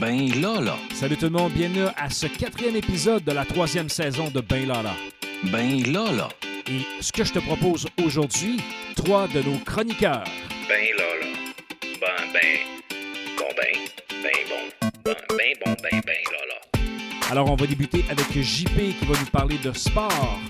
Ben là. Salut tout le monde, bienvenue à ce quatrième épisode de la troisième saison de Ben Lala. Ben là, là. Et ce que je te propose aujourd'hui, trois de nos chroniqueurs. Ben là, là. Ben, ben. Bon, ben. Ben, bon. Ben, ben, bon, ben, ben, là, là. Alors on va débuter avec JP qui va nous parler de sport.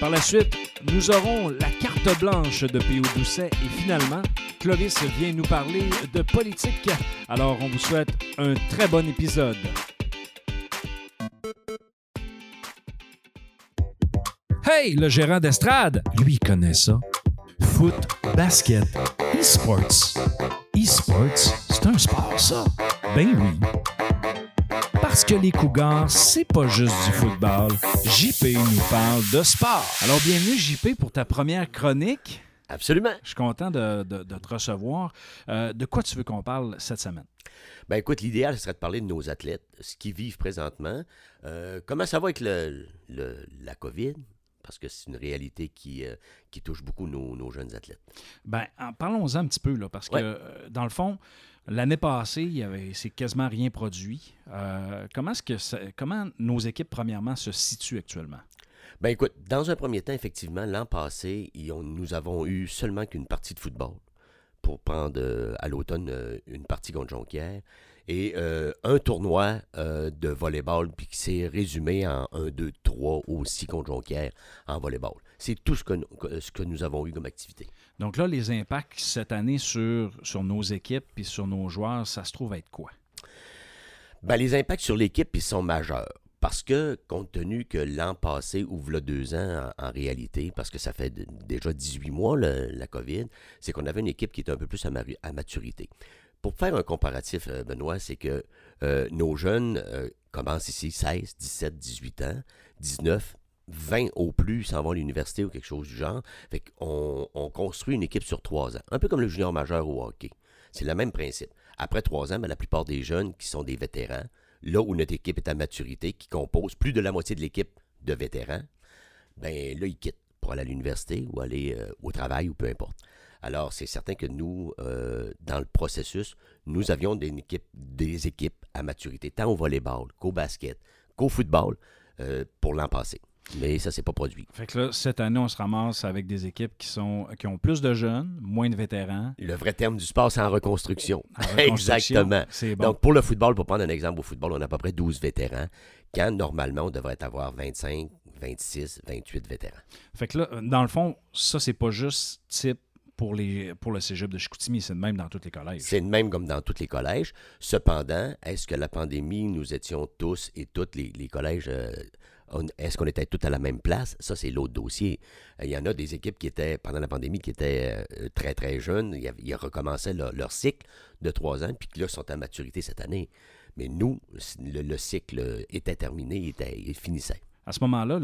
Par la suite, nous aurons la carte blanche de P.O. Doucet et finalement, Clovis vient nous parler de politique. Alors on vous souhaite un très bon épisode. Hey, le gérant d'estrade, lui il connaît ça. Foot, basket, e-sports. E-sports, c'est un sport ça. Ben oui. Parce que les Cougars, c'est pas juste du football. JP nous parle de sport. Alors bienvenue JP pour ta première chronique. Absolument. Je suis content de, de- de te recevoir. Euh, de quoi tu veux qu'on parle cette semaine? Ben écoute, l'idéal ce serait de parler de nos athlètes, ce qu'ils vivent présentement, euh, comment ça va avec le, le- la COVID, parce que c'est une réalité qui, euh, qui touche beaucoup nos, nos jeunes athlètes. Ben, en- parlons-en un petit peu, là, parce que Ouais. dans le fond, l'année passée, il y avait, c'est quasiment rien produit. Comment, est-ce que ça- comment nos équipes, premièrement, se situent actuellement? Ben écoute, dans un premier temps, effectivement, l'an passé, nous avons eu seulement qu'une partie de football pour prendre euh, à l'automne euh, une partie contre Jonquière et euh, un tournoi de volleyball puis qui s'est résumé en 1, 2, 3 aussi contre Jonquière en volleyball. C'est tout ce que, nous- que- ce que nous avons eu comme activité. Donc là, les impacts cette année sur, sur nos équipes et sur nos joueurs, ça se trouve être quoi? Ben, les impacts sur l'équipe, ils sont majeurs. Parce que, compte tenu que l'an passé, ou v'là deux ans en, réalité, parce que ça fait déjà 18 mois, la COVID, c'est qu'on avait une équipe qui était un peu plus à, maturité. Pour faire un comparatif, euh, Benoît, c'est que euh, nos jeunes euh, commencent ici 16, 17, 18 ans, 19, 20 au plus s'en vont à l'université ou quelque chose du genre. Fait on construit une équipe sur trois ans. Un peu comme le junior majeur au hockey. C'est le même principe. Après trois ans, ben, la plupart des jeunes qui sont des vétérans, là où notre équipe est à maturité, qui compose plus de la moitié de l'équipe de vétérans, ben là, ils quittent pour aller à l'université ou aller euh, au travail ou peu importe. Alors, c'est certain que nous, euh, dans le processus, nous avions des équipes, à maturité, tant au volleyball qu'au basket, qu'au football, euh, pour l'an passé. Mais ça s'est pas produit. Fait que là, cette année, on se ramasse avec des équipes qui, sont, qui ont plus de jeunes, moins de vétérans. Le vrai terme du sport, c'est en reconstruction. En reconstruction. Exactement. Bon. Donc, pour le football, pour prendre un exemple, au football, on a à peu près 12 vétérans, quand normalement, on devrait avoir 25, 26, 28 vétérans. Fait que là, dans le fond, ça, c'est pas juste type pour, les, pour le cégep de Chicoutimi, c'est le même dans tous les collèges. C'est le même comme dans tous les collèges. Cependant, est-ce que la pandémie, nous étions tous et toutes les, les collèges, euh, est-ce qu'on était tous à la même place? Ça, c'est l'autre dossier. Il y en a des équipes qui étaient, pendant la pandémie, qui étaient euh, très, très jeunes. Ils, recommençaient leur, leur cycle de trois ans, puis qui là sont à maturité cette année. Mais nous, le, le cycle était terminé, il, était, il finissait. À ce moment-là,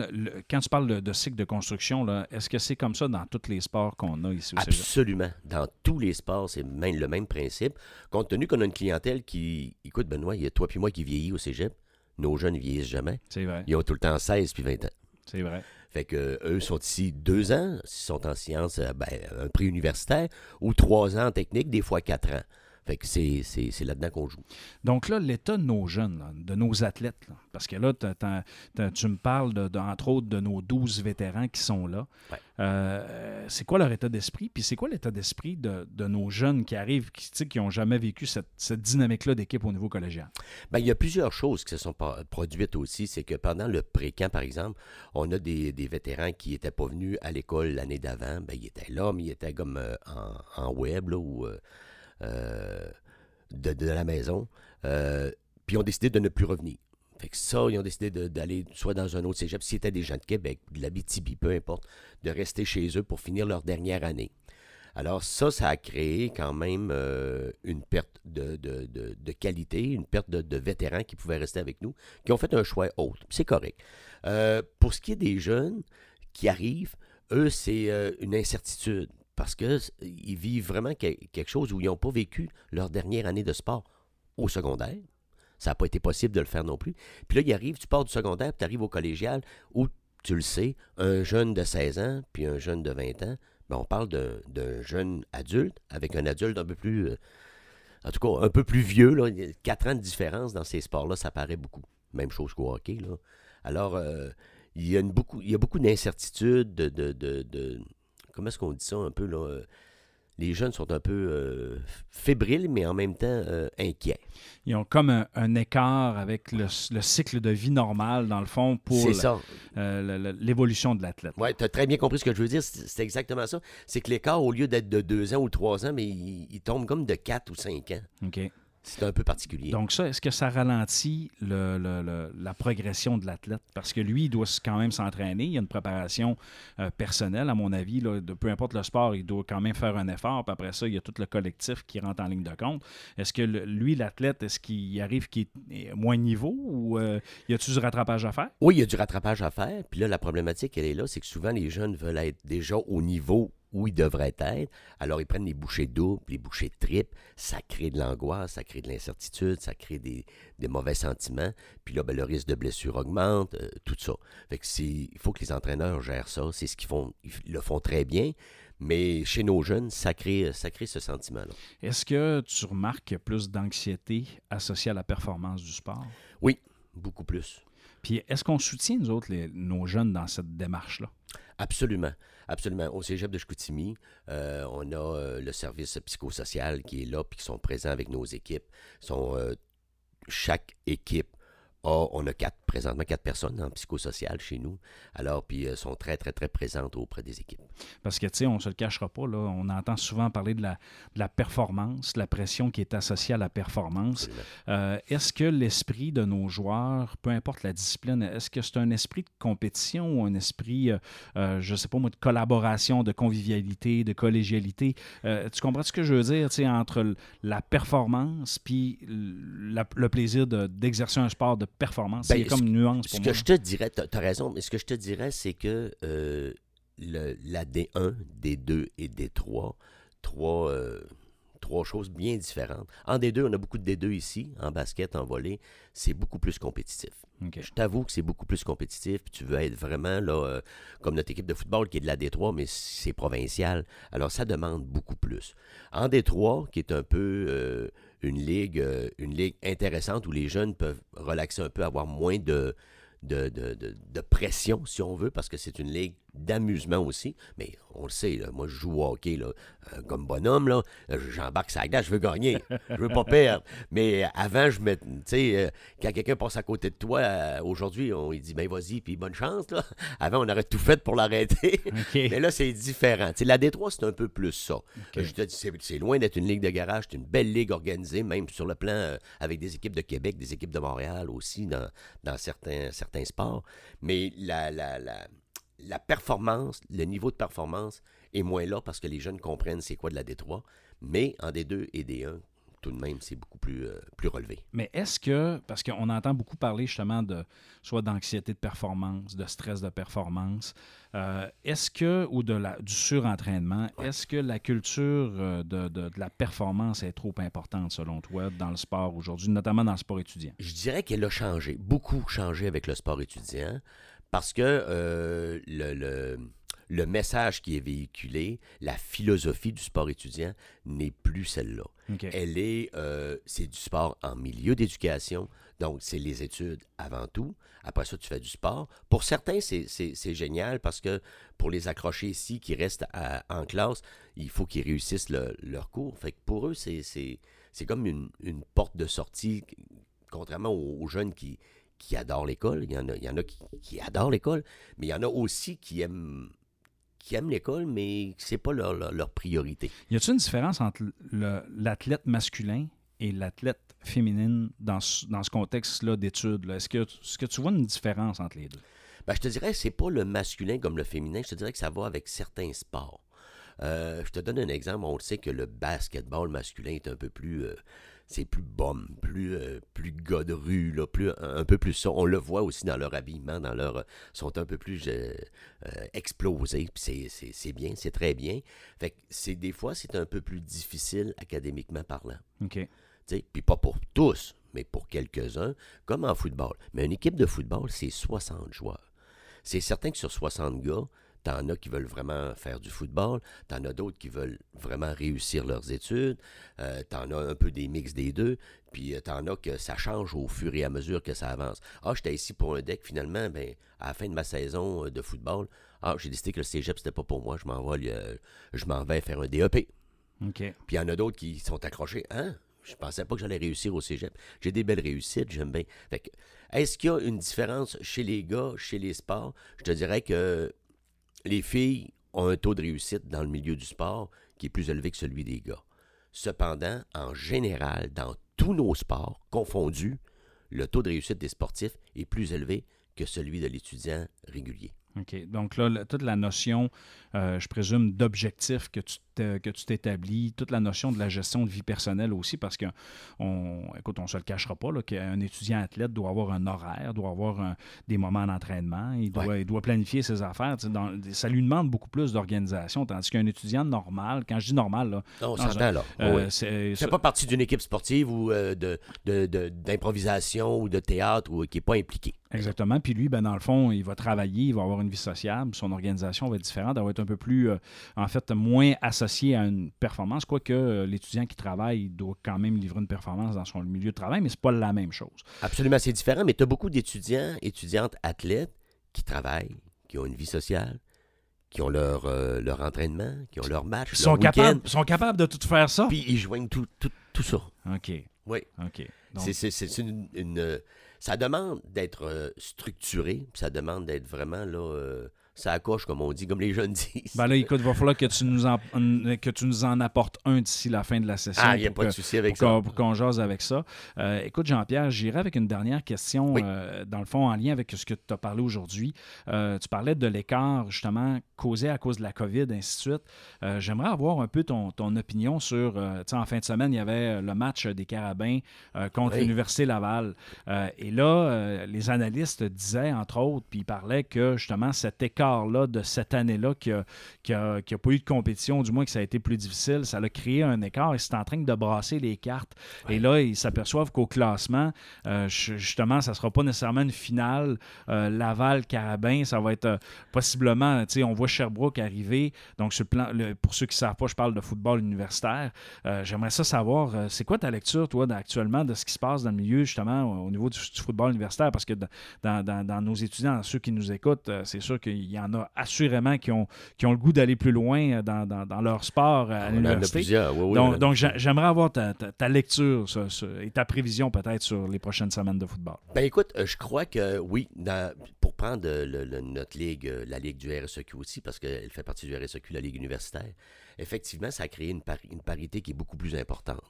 quand tu parles de, de cycle de construction, est-ce que c'est comme ça dans tous les sports qu'on a ici au? Absolument. Dans tous les sports, c'est même le même principe. Compte tenu qu'on a une clientèle qui. Écoute, Benoît, il y a toi puis moi qui vieillit au cégep. Nos jeunes ne vieillissent jamais. C'est vrai, Ils ont tout le temps 16 puis 20 ans. c'est vrai. Fait que eux sont ici deux ans, s'ils sont en sciences, euh, ben, un prix universitaire, ou trois ans en technique, des fois quatre ans. Fait que c'est, c'est, c'est là-dedans qu'on joue. Donc là, l'état de nos jeunes, là, de nos athlètes, là, parce que là, t'as- t'as- t'as- tu me parles, de, de- entre autres, de nos 12 vétérans qui sont là. Ouais. Euh, c'est quoi leur état d'esprit? Puis c'est quoi l'état d'esprit de, de nos jeunes qui arrivent, qui n'ont jamais vécu cette, cette dynamique-là d'équipe au niveau collégial? Ben, il y a plusieurs choses qui se sont produites aussi. C'est que pendant le pré-camp, par exemple, on a des, des vétérans qui n'étaient pas venus à l'école l'année d'avant. Ben, ils étaient là, mais ils étaient comme euh, en, en web là, ou euh, de, de la maison. Euh, puis ont décidé de ne plus revenir. Fait que ça, ils ont décidé d'aller soit dans un autre cégep, si c'était des gens de Québec, de la BTB, peu importe, de rester chez eux pour finir leur dernière année. Alors ça, ça a créé quand même euh, une perte de, de- de- qualité, une perte de, vétérans qui pouvaient rester avec nous, qui ont fait un choix autre. C'est correct. Euh, pour ce qui est des jeunes qui arrivent, eux, c'est euh, une incertitude parce qu'ils vivent vraiment que- quelque chose où ils n'ont pas vécu leur dernière année de sport au secondaire. Ça n'a pas été possible de le faire non plus. Puis là, il arrive, tu pars du secondaire, puis tu arrives au collégial où, tu le sais, un jeune de 16 ans, puis un jeune de 20 ans, ben, on parle d'un jeune adulte avec un adulte un peu plus, euh, en tout cas, un peu plus vieux, là, il y a quatre ans de différence dans ces sports-là, ça paraît beaucoup. Même chose qu'au hockey. Alors, euh, il, y a beaucoup, beaucoup d'incertitudes, de, de, de, de- Comment est-ce qu'on dit ça un peu? Là? euh, Les jeunes sont un peu euh, fébriles, mais en même temps euh, inquiets. Ils ont comme un, un écart avec le, le cycle de vie normal, dans le fond, pour euh, l'évolution de l'athlète. Oui, tu as très bien compris ce que je veux dire. C'est exactement ça. C'est que l'écart, au lieu d'être de deux ans ou trois ans, mais il, il tombe comme de quatre ou cinq ans. OK. C'est un peu particulier. Donc ça, est-ce que ça ralentit le- le- le- la progression de l'athlète? Parce que lui, il doit quand même s'entraîner. Il y a une préparation euh, personnelle, à mon avis. là, de, peu importe le sport, il doit quand même faire un effort. Puis après ça, il y a tout le collectif qui rentre en ligne de compte. Est-ce que lui, l'athlète, est-ce qu'il arrive qu'il est moins niveau ou euh, y a-tu du rattrapage à faire? Oui, il y a du rattrapage à faire. Puis là, la problématique, elle est là, c'est que souvent, les jeunes veulent être déjà au niveau où ils devraient être. Alors, ils prennent les bouchées doubles, les bouchées triples. Ça crée de l'angoisse, ça crée de l'incertitude, ça crée des, des mauvais sentiments. Puis là, ben, le risque de blessure augmente, euh, tout ça. Fait que il faut que les entraîneurs gèrent ça. C'est ce qu'ils font. Ils le font très bien. Mais chez nos jeunes, ça crée, ça crée ce sentiment-là. Est-ce que tu remarques qu'il y a plus d'anxiété associée à la performance du sport? Oui, beaucoup plus. Puis est-ce qu'on soutient, nous autres, nos jeunes dans cette démarche-là? Absolument. Absolument. Au cégep de Chicoutimi, euh, on a euh, le service psychosocial qui est là, puis qui sont présents avec nos équipes. Euh, chaque équipe a, on a quatre, présentement quatre personnes en psychosocial chez nous. Alors, puis euh, sont très, très, très présentes auprès des équipes. Parce que, tu sais, on ne se le cachera pas, là, on entend souvent parler de la, de la performance, la pression qui est associée à la performance. Euh, est-ce que l'esprit de nos joueurs, peu importe la discipline, est-ce que c'est un esprit de compétition ou un esprit, euh, euh, je ne sais pas moi, de collaboration, de convivialité, de collégialité? Tu comprends ce que je veux dire, tu sais, entre la performance puis la- le plaisir de- d'exercer un sport de performance? Ben, Il y a comme ce- une nuance Ce pour que moi. je te dirais, tu as raison, mais ce que je te dirais, c'est que euh, le- la D1, D2 et D3, trois, euh, trois choses bien différentes. En D2, on a beaucoup de D2 ici, en basket, en volley, c'est beaucoup plus compétitif. Je t'avoue que c'est beaucoup plus compétitif, puis tu veux être vraiment là, euh, comme notre équipe de football qui est de la D3, mais c'est provincial. Alors ça demande beaucoup plus. En D3, qui est un peu une ligue, euh, une ligue intéressante où les jeunes peuvent relaxer un peu, avoir moins de, de, pression, si on veut, parce que c'est une ligue d'amusement aussi. Mais on le sait, là, moi je joue au hockey là, euh, comme bonhomme, là, j'embarque sa glace, je veux gagner, je veux pas perdre. Mais avant, je me, tu sais, euh, quand quelqu'un passe à côté de toi, euh, aujourd'hui, on lui dit, ben vas-y, puis bonne chance. Là. Avant, on aurait tout fait pour l'arrêter. Mais là, c'est différent. La Détroit, c'est un peu plus ça. Je te dis, c'est, loin d'être une ligue de garage. C'est une belle ligue organisée, même sur le plan avec des équipes de Québec, des équipes de Montréal aussi dans, dans certains, certains sports. Mais la, la, la, la performance, le niveau de performance est moins là parce que les jeunes comprennent c'est quoi de la Détroit. Mais en D2 et D1, tout de même, c'est beaucoup plus, euh, plus relevé. Mais est-ce que, parce qu'on entend beaucoup parler justement de soit d'anxiété de performance, de stress de performance, euh, est-ce que, ou de la, du surentraînement, est-ce que la culture euh, de, de- de la performance est trop importante selon toi dans le sport aujourd'hui, notamment dans le sport étudiant? Je dirais qu'elle a changé, beaucoup changé avec le sport étudiant, parce que euh, le, le- le message qui est véhiculé, la philosophie du sport étudiant n'est plus celle-là. Elle est, euh, c'est du sport en milieu d'éducation, donc c'est les études avant tout. Après ça, tu fais du sport. Pour certains, c'est, génial parce que pour les accrocher ici, qui restent à- en classe, il faut qu'ils réussissent le- leur cours. Fait que pour eux, c'est, comme une, une porte de sortie, contrairement aux jeunes qui, qui adorent l'école. Il y en a, il y en a qui, qui adorent l'école, mais il y en a aussi qui aiment qui aiment l'école, mais c'est pas leur, leur, leur priorité. Y a-t-il une différence entre l'athlète masculin et l'athlète féminine dans ce, dans ce contexte-là d'études? Est-ce que, que tu vois une différence entre les deux? Ben, je te dirais, c'est pas le masculin comme le féminin. Je te dirais que ça va avec certains sports. Euh, je te donne un exemple. On sait que le basketball masculin est un peu plus. euh, c'est plus bum, plus, euh, plus gars de rue, là, plus, un, peu plus ça. On le voit aussi dans leur habillement, dans leur. euh, sont un peu plus euh, euh, explosés. puis c'est- c'est c'est bien, c'est très bien. Fait que c'est des fois, c'est un peu plus difficile académiquement parlant. OK. Tu sais, Puis pas pour tous, mais pour quelques-uns, comme en football. Mais une équipe de football, c'est 60 joueurs. C'est certain que sur 60 gars, T'en as qui veulent vraiment faire du football. T'en as d'autres qui veulent vraiment réussir leurs études. Euh, t'en as un peu des mix des deux. Puis euh, t'en as que ça change au fur et à mesure que ça avance. Ah, j'étais ici pour un deck. Finalement, ben, à la fin de ma saison euh, de football, ah, j'ai décidé que le cégep, c'était pas pour moi. Je m'en vais, euh, je m'en vais faire un DEP. OK. Puis il y en a d'autres qui sont accrochés. Hein? Je pensais pas que j'allais réussir au cégep. J'ai des belles réussites, j'aime bien. Fait que, est-ce qu'il y a une différence chez les gars, chez les sports? Je te dirais que les filles ont un taux de réussite dans le milieu du sport qui est plus élevé que celui des gars. Cependant, en général, dans tous nos sports confondus, le taux de réussite des sportifs est plus élevé que celui de l'étudiant régulier. OK. Donc là, toute la notion, euh, je présume, d'objectif que tu que tu t'établis, toute la notion de la gestion de vie personnelle aussi, parce que, on, écoute, on ne se le cachera pas, là, qu'un étudiant athlète doit avoir un horaire, doit avoir un- des moments d'entraînement, il doit, il doit planifier ses affaires. dans- ça lui demande beaucoup plus d'organisation, tandis qu'un étudiant normal, quand je dis normal, là, Non, là. euh, Oui. c'est- C'est pas partie d'une équipe sportive ou euh, de, de- de- d'improvisation ou de théâtre ou qui n'est pas impliqué. Exactement. Puis lui, ben, dans le fond, il va travailler, il va avoir une vie sociable, son organisation va être différente, elle va être un peu plus, euh, en fait, moins associée à une performance, quoique euh, l'étudiant qui travaille il doit quand même livrer une performance dans son milieu de travail, mais c'est pas la même chose. Absolument, c'est différent, mais tu as beaucoup d'étudiants, étudiantes, athlètes qui travaillent, qui ont une vie sociale, qui ont leur, euh, leur entraînement, qui ont leur match, Ils sont leur capables, sont capables de tout faire ça? puis ils joignent tout, tout, tout ça. OK. Oui. OK. Donc, C'est, une, une, ça demande d'être euh, structuré, ça demande d'être vraiment là, euh, ça coche, comme on dit, comme les jeunes disent. ben là, écoute, il va falloir que tu nous en, que tu nous en apportes un d'ici la fin de la session. ah, il n'y a pas de souci avec pour qu'on, ça. pour qu'on jase avec ça. Euh, écoute, Jean-Pierre, j'irai avec une dernière question, Oui. euh, dans le fond, en lien avec ce que tu as parlé aujourd'hui. Euh, tu parlais de l'écart, justement, causé à cause de la COVID, ainsi de suite. J'aimerais avoir un peu ton, ton opinion sur, tu sais, en fin de semaine, il y avait le match des Carabins contre Oui. l'Université Laval. Et là, les analystes disaient, entre autres, puis ils parlaient que, justement, cet écart-là de cette année-là qui n'a qui a, qui a pas eu de compétition, du moins que ça a été plus difficile, ça a créé un écart et c'est en train de brasser les cartes. Et là, ils s'aperçoivent qu'au classement, euh, ju- justement, ça ne sera pas nécessairement une finale euh, Laval-Carabin, ça va être euh, possiblement, tu sais, on voit Sherbrooke arriver. Donc, sur le plan, le- pour ceux qui ne savent pas, je parle de football universitaire. J'aimerais ça savoir, c'est quoi ta lecture, toi, actuellement, de ce qui se passe dans le milieu, justement, au, au niveau du, du football universitaire? Parce que dans, dans- dans- dans nos étudiants, ceux qui nous écoutent, c'est sûr qu'il y en a assurément qui ont, qui ont le goût d'aller plus loin euh, dans, dans- dans leur sport à l'université. oui, oui, Donc, donc j'aimerais avoir ta, ta- ta lecture et ta prévision peut-être sur les prochaines semaines de football. Ben écoute, euh, je crois que oui, dans- pour prendre le- le- notre ligue, euh, la ligue du RSEQ aussi, parce qu'elle fait partie du RSEQ, la ligue universitaire, effectivement, ça a créé une, pari- une parité qui est beaucoup plus importante.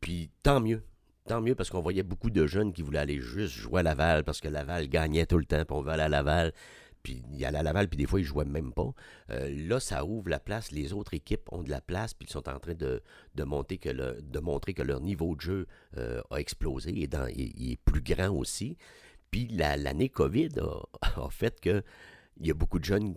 Puis tant mieux. Tant mieux parce qu'on voyait beaucoup de jeunes qui voulaient aller juste jouer à Laval parce que Laval gagnait tout le temps, puis on veut aller à Laval. Puis il allait à Laval, puis des fois, ils jouaient même pas. Euh, là, ça ouvre la place. Les autres équipes ont de la place, puis ils sont en train de, de, que le- de montrer que leur niveau de jeu euh, a explosé et dans, il, est plus grand aussi. Puis la- l'année COVID a, a fait que il y a beaucoup de jeunes.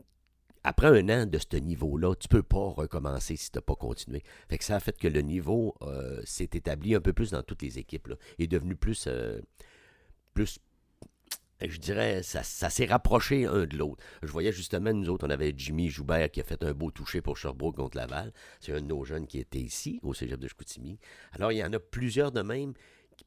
Après un an de ce niveau-là, tu peux pas recommencer si tu n'as pas continué. Fait que ça a fait que le niveau euh, s'est établi un peu plus dans toutes les équipes. Là, est devenu plus, plus je dirais, ça, ça s'est rapproché un de l'autre. Je voyais justement, nous autres, on avait Jimmy Joubert qui a fait un beau toucher pour Sherbrooke contre Laval. C'est un de nos jeunes qui était ici, au cégep de Chicoutimi. Alors, il y en a plusieurs de même.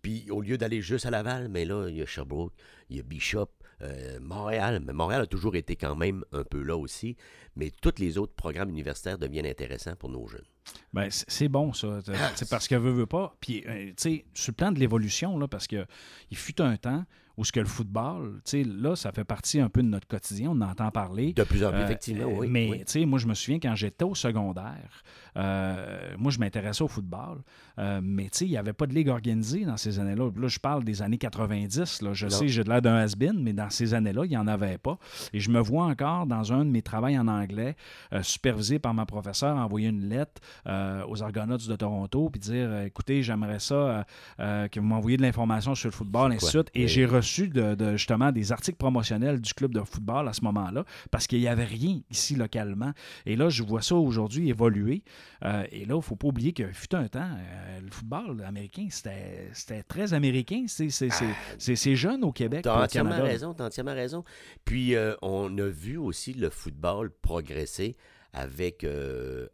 Puis, au lieu d'aller juste à Laval, mais là, il y a Sherbrooke, il y a Bishop, euh, Montréal. Mais Montréal a toujours été quand même un peu là aussi. Mais tous les autres programmes universitaires deviennent intéressants pour nos jeunes. Ben, c'est bon, ça. C'est parce qu'elle veut, veut pas. Puis, euh, tu sais, sur le plan de l'évolution, là, parce que il fut un temps où ce que le football, tu sais, là, ça fait partie un peu de notre quotidien. On en entend parler. De plus en plus, Euh, effectivement, oui. Mais, oui. tu sais, moi, je me souviens quand j'étais au secondaire, euh, moi, je m'intéressais au football. euh, mais, tu sais, il n'y avait pas de ligue organisée dans ces années-là. Là, je parle des années 90. Là. Je Non. sais, j'ai de l'air d'un has-been, mais dans ces années-là, il n'y en avait pas. Et je me vois encore dans un de mes travaux en anglais, euh, supervisé par ma professeure, envoyer une lettre euh, aux Argonauts de Toronto, puis dire écoutez, j'aimerais ça que vous m'envoyiez de l'information sur le football, ainsi de suite. Et Oui. j'ai reçu de, de, justement des articles promotionnels du club de football à ce moment-là, parce qu'il n'y avait rien ici localement. Et là, je vois ça aujourd'hui évoluer. Euh, et là, il ne faut pas oublier que fut un temps, euh, le football américain, c'était très américain. C'est c'est- jeune au Québec. Puis au entièrement Canada. raison, t'as entièrement raison. Puis euh, on a vu aussi le football progresser avec,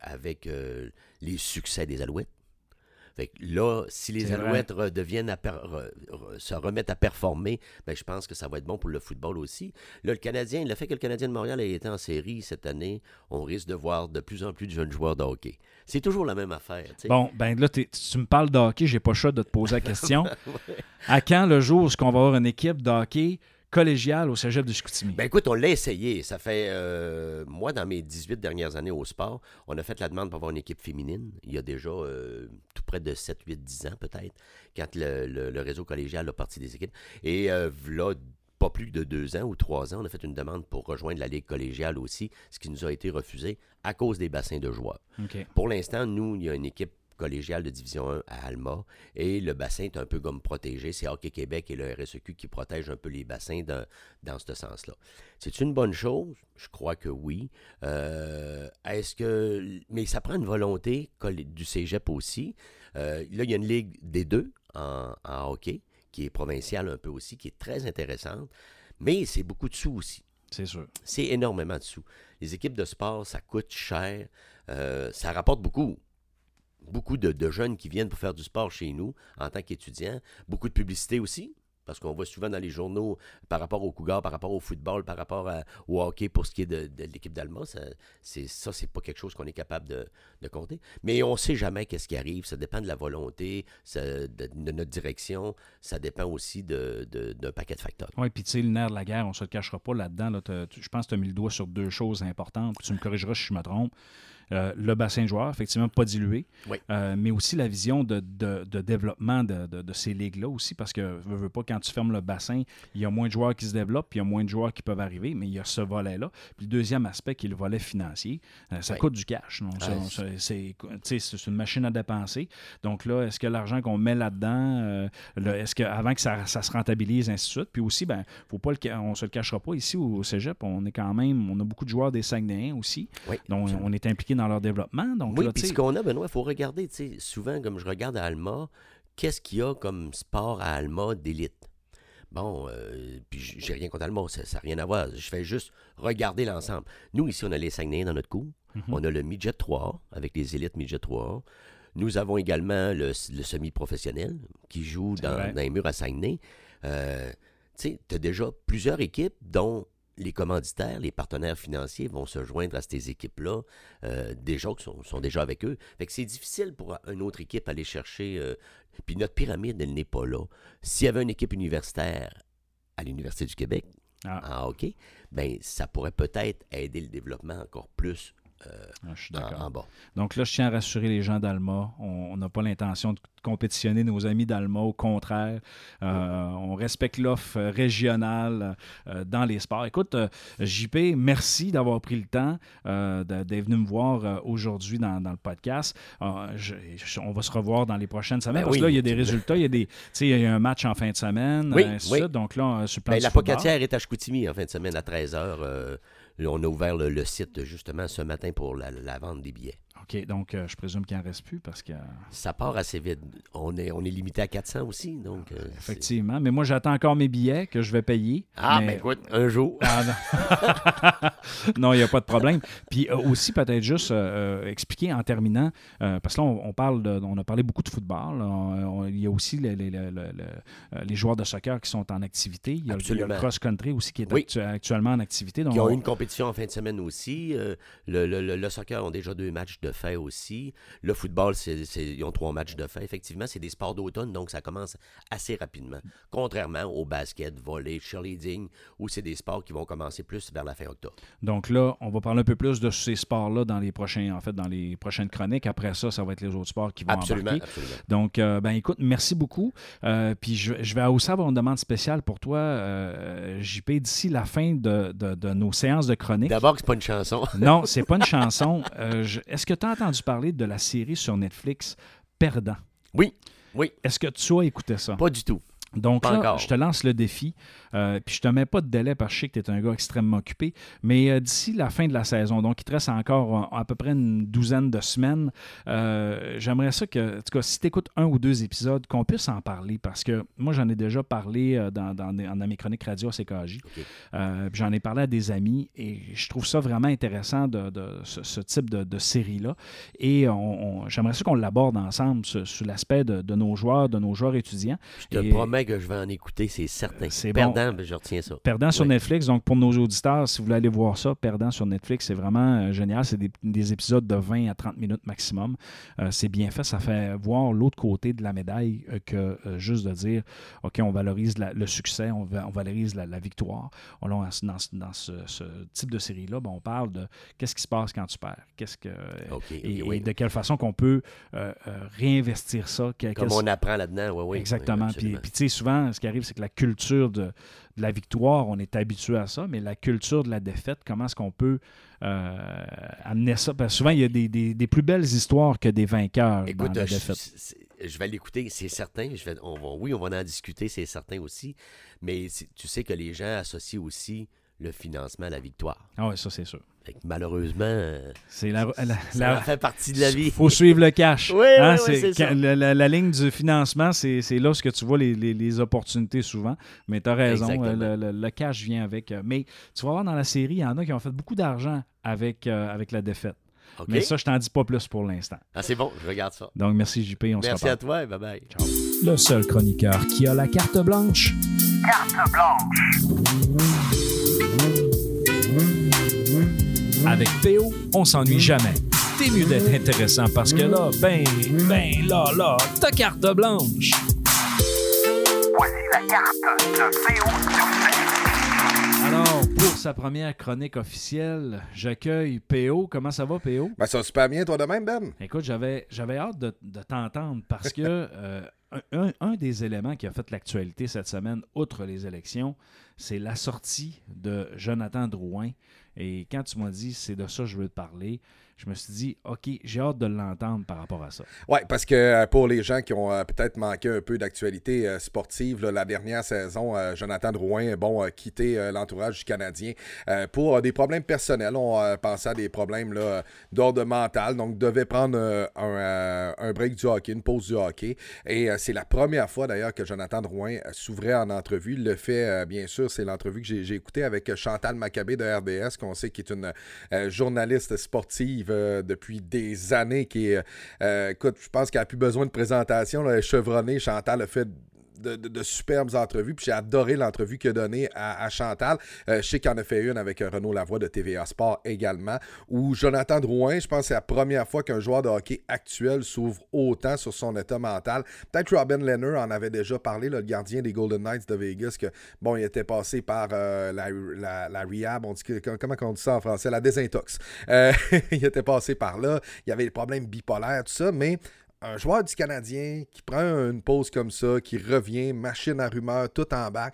avec les succès des Alouettes. Fait que là, si les. Alouettes redeviennent à per- re- re- se remettent à performer, ben, je pense que ça va être bon pour le football aussi. Là, le Canadien, le fait que le Canadien de Montréal ait été en série cette année, on risque de voir de plus en plus de jeunes joueurs de hockey. C'est toujours la même affaire. Bon, ben là, tu me parles de hockey, j'ai pas le choix de te poser la question. À quand le jour où on va avoir une équipe de hockey collégiale au cégep de Chicoutimi? Ben écoute, on l'a essayé. Ça fait, euh, moi, dans mes 18 dernières années au sport, on a fait la demande pour avoir une équipe féminine. Il y a déjà euh, tout près de 7, 8, 10 ans peut-être, quand le, le- le réseau collégial a parti des équipes. Et euh, là, pas plus de deux ans ou trois ans, on a fait une demande pour rejoindre la Ligue collégiale aussi, ce qui nous a été refusé à cause des bassins de joueurs. Pour l'instant, nous, il y a une équipe collégiale de Division 1 à Alma et le bassin est un peu comme protégé. C'est Hockey Québec et le RSEQ qui protègent un peu les bassins dans, dans ce sens-là. C'est une bonne chose? Je crois que oui. Euh, Est-ce que. Mais ça prend une volonté du cégep aussi. Euh, là, il y a une ligue des deux en, en hockey qui est provinciale un peu aussi, qui est très intéressante. Mais c'est beaucoup de sous aussi. C'est sûr. C'est énormément de sous. Les équipes de sport, ça coûte cher. Euh, ça rapporte beaucoup. Beaucoup de, jeunes qui viennent pour faire du sport chez nous en tant qu'étudiants. Beaucoup de publicité aussi. Parce qu'on voit souvent dans les journaux par rapport au Cougar, par rapport au football, par rapport à- au hockey pour ce qui est de, l'équipe d'Allemagne. Ça, c'est, ça, c'est pas quelque chose qu'on est capable de, compter. Mais on sait jamais qu'est-ce qui arrive. Ça dépend de la volonté, de, notre direction. Ça dépend aussi d'un paquet de facteurs. Oui, puis tu sais, le nerf de la guerre, on se cachera pas là-dedans. Je pense que tu as mis le doigt sur deux choses importantes. Tu me corrigeras si je me trompe. Euh, le bassin de joueurs, effectivement, pas dilué, Oui. Euh, mais aussi la vision de, de- de développement de, de- ces ligues-là aussi, parce que, veux, veux pas, quand tu fermes le bassin, il y a moins de joueurs qui se développent, puis il y a moins de joueurs qui peuvent arriver, mais il y a ce volet-là. Puis le deuxième aspect, qui est le volet financier, euh, ça Oui. coûte du cash. c'est- une machine à dépenser. Donc là, est-ce que l'argent qu'on met là-dedans, est-ce que avant que ça, ça se rentabilise, ainsi de suite, puis aussi, ben, faut pas le, on se le cachera pas ici au Cégep, on est quand même, on a beaucoup de joueurs des Saguenayens aussi, Oui, on est impliqué dans leur développement. Donc Oui, là, puis ce qu'on a, Benoît, il faut regarder, souvent, comme je regarde à Alma, qu'est-ce qu'il y a comme sport à Alma d'élite? Bon, euh, puis j'ai rien contre Alma, ça n'a rien à voir. Je fais juste regarder l'ensemble. Nous, ici, on a les Saguenayens dans notre cours. Mhm. On a le Midget 3 avec les élites Midget 3 Nous avons également le, le semi-professionnel qui joue dans les murs à Saguenay. Euh, tu sais, tu as déjà plusieurs équipes dont les commanditaires, les partenaires financiers vont se joindre à ces équipes-là, euh, déjà qui sont, sont déjà avec eux. Fait que c'est difficile pour une autre équipe aller chercher. euh, puis notre pyramide, elle n'est pas là. S'il y avait une équipe universitaire à l'Université du Québec, Ah. en hockey, ben ça pourrait peut-être aider le développement encore plus euh, ah, je suis en, d'accord. en bas. Donc là, je tiens à rassurer les gens d'Alma. On n'a pas l'intention de compétitionner nos amis d'Alma. Au contraire, Euh, on respecte l'offre régionale euh, dans les sports. Écoute, euh, JP, merci d'avoir pris le temps d'être venu me voir aujourd'hui dans, dans le podcast. Je- je- on va se revoir dans les prochaines semaines Ben parce oui, là, il y a des résultats. Il y a des, il y a un match en fin de semaine. Oui, ainsi de oui. suite. Donc là, sur le plan Ben, la. Pocatière est à Chicoutimi en fin de semaine à 13h. On a ouvert le, site justement ce matin pour la, la vente des billets. OK, donc euh, je présume qu'il n'en reste plus parce que... Ça part assez vite. On est, on est limité à 400 aussi. Donc, euh, Effectivement. Mais moi, j'attends encore mes billets que je vais payer. Ah, mais- ben écoute, un jour. Ah, non. il n'y a pas de problème. Puis euh, aussi, peut-être juste euh, euh, expliquer en terminant, euh, parce que là, on, on parle de- on a parlé beaucoup de football. On- il y a aussi les, les- les- les- euh, les joueurs de soccer qui sont en activité. Il y a, il y a le Absolument. cross-country aussi qui est Oui. actu- actuellement en activité. Donc, Qui ont une compétition en fin de semaine aussi. Euh, le, le- le- le soccer ont déjà deux matchs de fait aussi. Le football, c'est, c'est- ils ont trois matchs de fait. Effectivement, c'est des sports d'automne, donc ça commence assez rapidement. Contrairement au basket, volley, cheerleading, où c'est des sports qui vont commencer plus vers la fin octobre. Donc là, on va parler un peu plus de ces sports-là dans les prochains, en fait, dans les prochaines chroniques. Après ça, ça va être les autres sports qui vont Absolument, embarquer. absolument. Donc, euh, ben écoute, merci beaucoup. Euh, puis je, je vais aussi avoir une demande spéciale pour toi, euh, JP, d'ici la fin de, de- de nos séances de chronique. D'abord, que c'est pas une chanson. Non, c'est pas une chanson. Je- Est-ce que tu as entendu parler de la série sur Netflix Perdant? Oui, oui, Est-ce que tu as écouté ça? pas du tout. Donc Pas là, encore. je te lance le défi. euh, puis je te mets pas de délai parce que je sais que tu es un gars extrêmement occupé. Mais euh, d'ici la fin de la saison, donc il te reste encore euh, à peu près une douzaine de semaines, euh, j'aimerais ça que, en tout cas, si tu écoutes un ou deux épisodes, qu'on puisse en parler. Parce que moi, j'en ai déjà parlé euh, dans, dans, dans mes chroniques radio à CKJ. Euh, j'en ai parlé à des amis et je trouve ça vraiment intéressant de, de ce, ce type de, de série-là. Et on- on- j'aimerais ça qu'on l'aborde ensemble sur, sur l'aspect de, de nos joueurs, de nos joueurs étudiants. Je te Et- promets que je vais en écouter, c'est certain. C'est Perdant, ben, je retiens ça. Perdant sur Ouais. Netflix, donc pour nos auditeurs, si vous voulez aller voir ça, Perdant sur Netflix, c'est vraiment euh, génial. C'est des, des épisodes de 20 à 30 minutes maximum. Euh, c'est bien fait. Ça fait voir l'autre côté de la médaille euh, que euh, juste de dire OK, on valorise la- le succès, on, va- on valorise la, la victoire. On, dans, ce- dans ce, ce type de série-là, ben, on parle de qu'est-ce qui se passe quand tu perds? Qu'est-ce que. Et, de quelle façon qu'on peut réinvestir ça? Comme on apprend là-dedans, oui, oui. Exactement. oui, Puis, absolument. puis, tu sais, souvent, ce qui arrive, c'est que la culture de, de la victoire, on est habitué à ça, mais la culture de la défaite, comment est-ce qu'on peut euh, amener ça? Parce que souvent, il y a des, des- des plus belles histoires que des vainqueurs Écoute, dans la défaite. je vais l'écouter, c'est certain. Je vais, on va, oui, on va en discuter, c'est certain aussi. Mais tu sais que les gens associent aussi le financement à la victoire. Ah oui, ça, c'est sûr. Fait que malheureusement, C'est la, la- ça la- fait partie de la vie. faut suivre le cash. Oui, oui, Hein, oui, ça. la, la- la ligne du financement, c'est c'est là ce que tu vois les, les- les opportunités souvent. Mais tu as raison, euh, le, le- le cash vient avec. euh, Mais tu vas voir dans la série, il y en a qui ont fait beaucoup d'argent avec, euh, avec la défaite. Mais ça, je t'en dis pas plus pour l'instant. Ah, c'est bon, je regarde ça. Donc, merci JP, on se Merci à toi, bye bye. Le seul chroniqueur qui a la carte blanche. Avec PO, on s'ennuie jamais. T'es mieux d'être intéressant parce que là, ben, ben, là, là, ta carte blanche. Alors, pour sa première chronique officielle, j'accueille PO. Comment ça va, PO? Ben, ça va super bien, toi de même, Ben? Écoute, j'avais, j'avais hâte de, de t'entendre parce que euh, un, des éléments qui a fait l'actualité cette semaine, outre les élections, c'est la sortie de Jonathan Drouin. Et quand tu m'as dit c'est de ça que je veux te parler, je me suis dit, OK, j'ai hâte de l'entendre par rapport à ça. Oui, parce que euh, pour les gens qui ont euh, peut-être manqué un peu d'actualité euh, sportive, la dernière saison, Jonathan Drouin bon, a quitté l'entourage du Canadien pour des problèmes personnels. On pensait à des problèmes d'ordre mental, donc devait prendre un, break du hockey, une pause du hockey. Et c'est la première fois d'ailleurs que Jonathan Drouin s'ouvrait en entrevue. Il le fait, bien sûr, c'est l'entrevue que j'ai écoutée avec Chantal Maccabé de RDS, qu'on sait qui est une journaliste sportive euh, depuis des années, qui est, euh, écoute, je pense qu'elle n'a plus besoin de présentation. Là, chevronnée. Chantal a fait de, superbes entrevues. Puis j'ai adoré l'entrevue qu'il a donnée à, Chantal. Euh, je sais qu'il en a fait une avec euh, Renaud Lavoie de TVA Sport également. Où Jonathan Drouin, je pense que c'est la première fois qu'un joueur de hockey actuel s'ouvre autant sur son état mental. Peut-être Robin Lehner en avait déjà parlé, le gardien des Golden Knights de Vegas, que bon, il était passé par euh, la, la, la rehab, on dit que- comment on dit ça en français, la désintox. Il était passé par là. Il y avait des problèmes bipolaires, tout ça, mais un joueur du Canadien qui prend une pause comme ça, qui revient, machine à rumeur, tout en bas.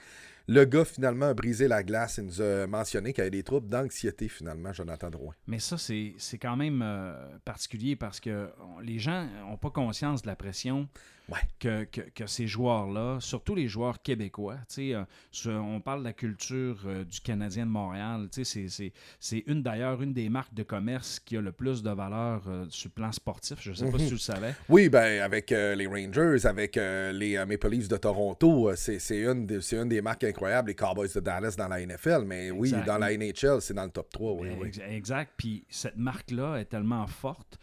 Le gars, finalement, a brisé la glace. Il nous a mentionné qu'il avait des troubles d'anxiété, finalement, Jonathan Drouin. Mais ça, c'est, quand même euh, particulier parce que les gens n'ont pas conscience de la pression Ouais. que, que- que ces joueurs-là, surtout les joueurs québécois, euh, on parle de la culture euh, du Canadien de Montréal, c'est, une d'ailleurs une des marques de commerce qui a le plus de valeur euh, sur le plan sportif. Je ne sais pas si tu le savais. Oui, ben avec euh, les Rangers, avec les Maple Leafs de Toronto, c'est une, des- c'est une des marques incroyables, les Cowboys de Dallas dans la NFL, mais oui, dans la NHL, c'est dans le top 3, oui, Ben, oui. Exact. Puis cette marque-là est tellement forte,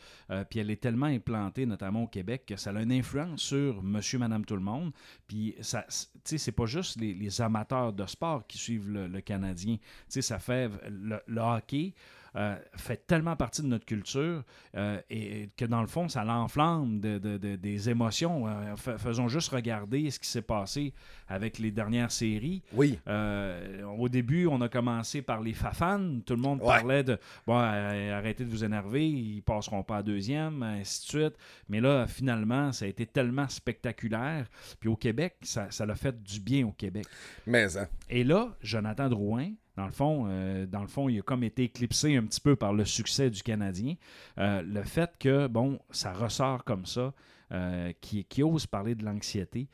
puis elle est tellement implantée, notamment au Québec, que ça a une influence sur monsieur, madame, tout le monde. Puis, tu sais, c'est pas juste les, amateurs de sport qui suivent le, Canadien. Tu sais, ça fait. Le hockey. Euh, fait tellement partie de notre culture euh, et, et que dans le fond, ça l'enflamme de, de- de- des émotions. Euh, fa- faisons juste regarder ce qui s'est passé avec les dernières séries. Oui, au début, on a commencé par les Fafans. Tout le monde Ouais. parlait de bon, arrêtez de vous énerver, ils passeront pas à deuxième, ainsi de suite. Mais là, finalement, ça a été tellement spectaculaire. Puis au Québec, ça, ça l'a fait du bien au Québec. mais hein. Et là, Jonathan Drouin, Dans le fond, euh, dans le fond, il a comme été éclipsé un petit peu par le succès du Canadien. Euh, le fait que, bon, ça ressort comme ça, euh, qui, qui ose parler de l'anxiété,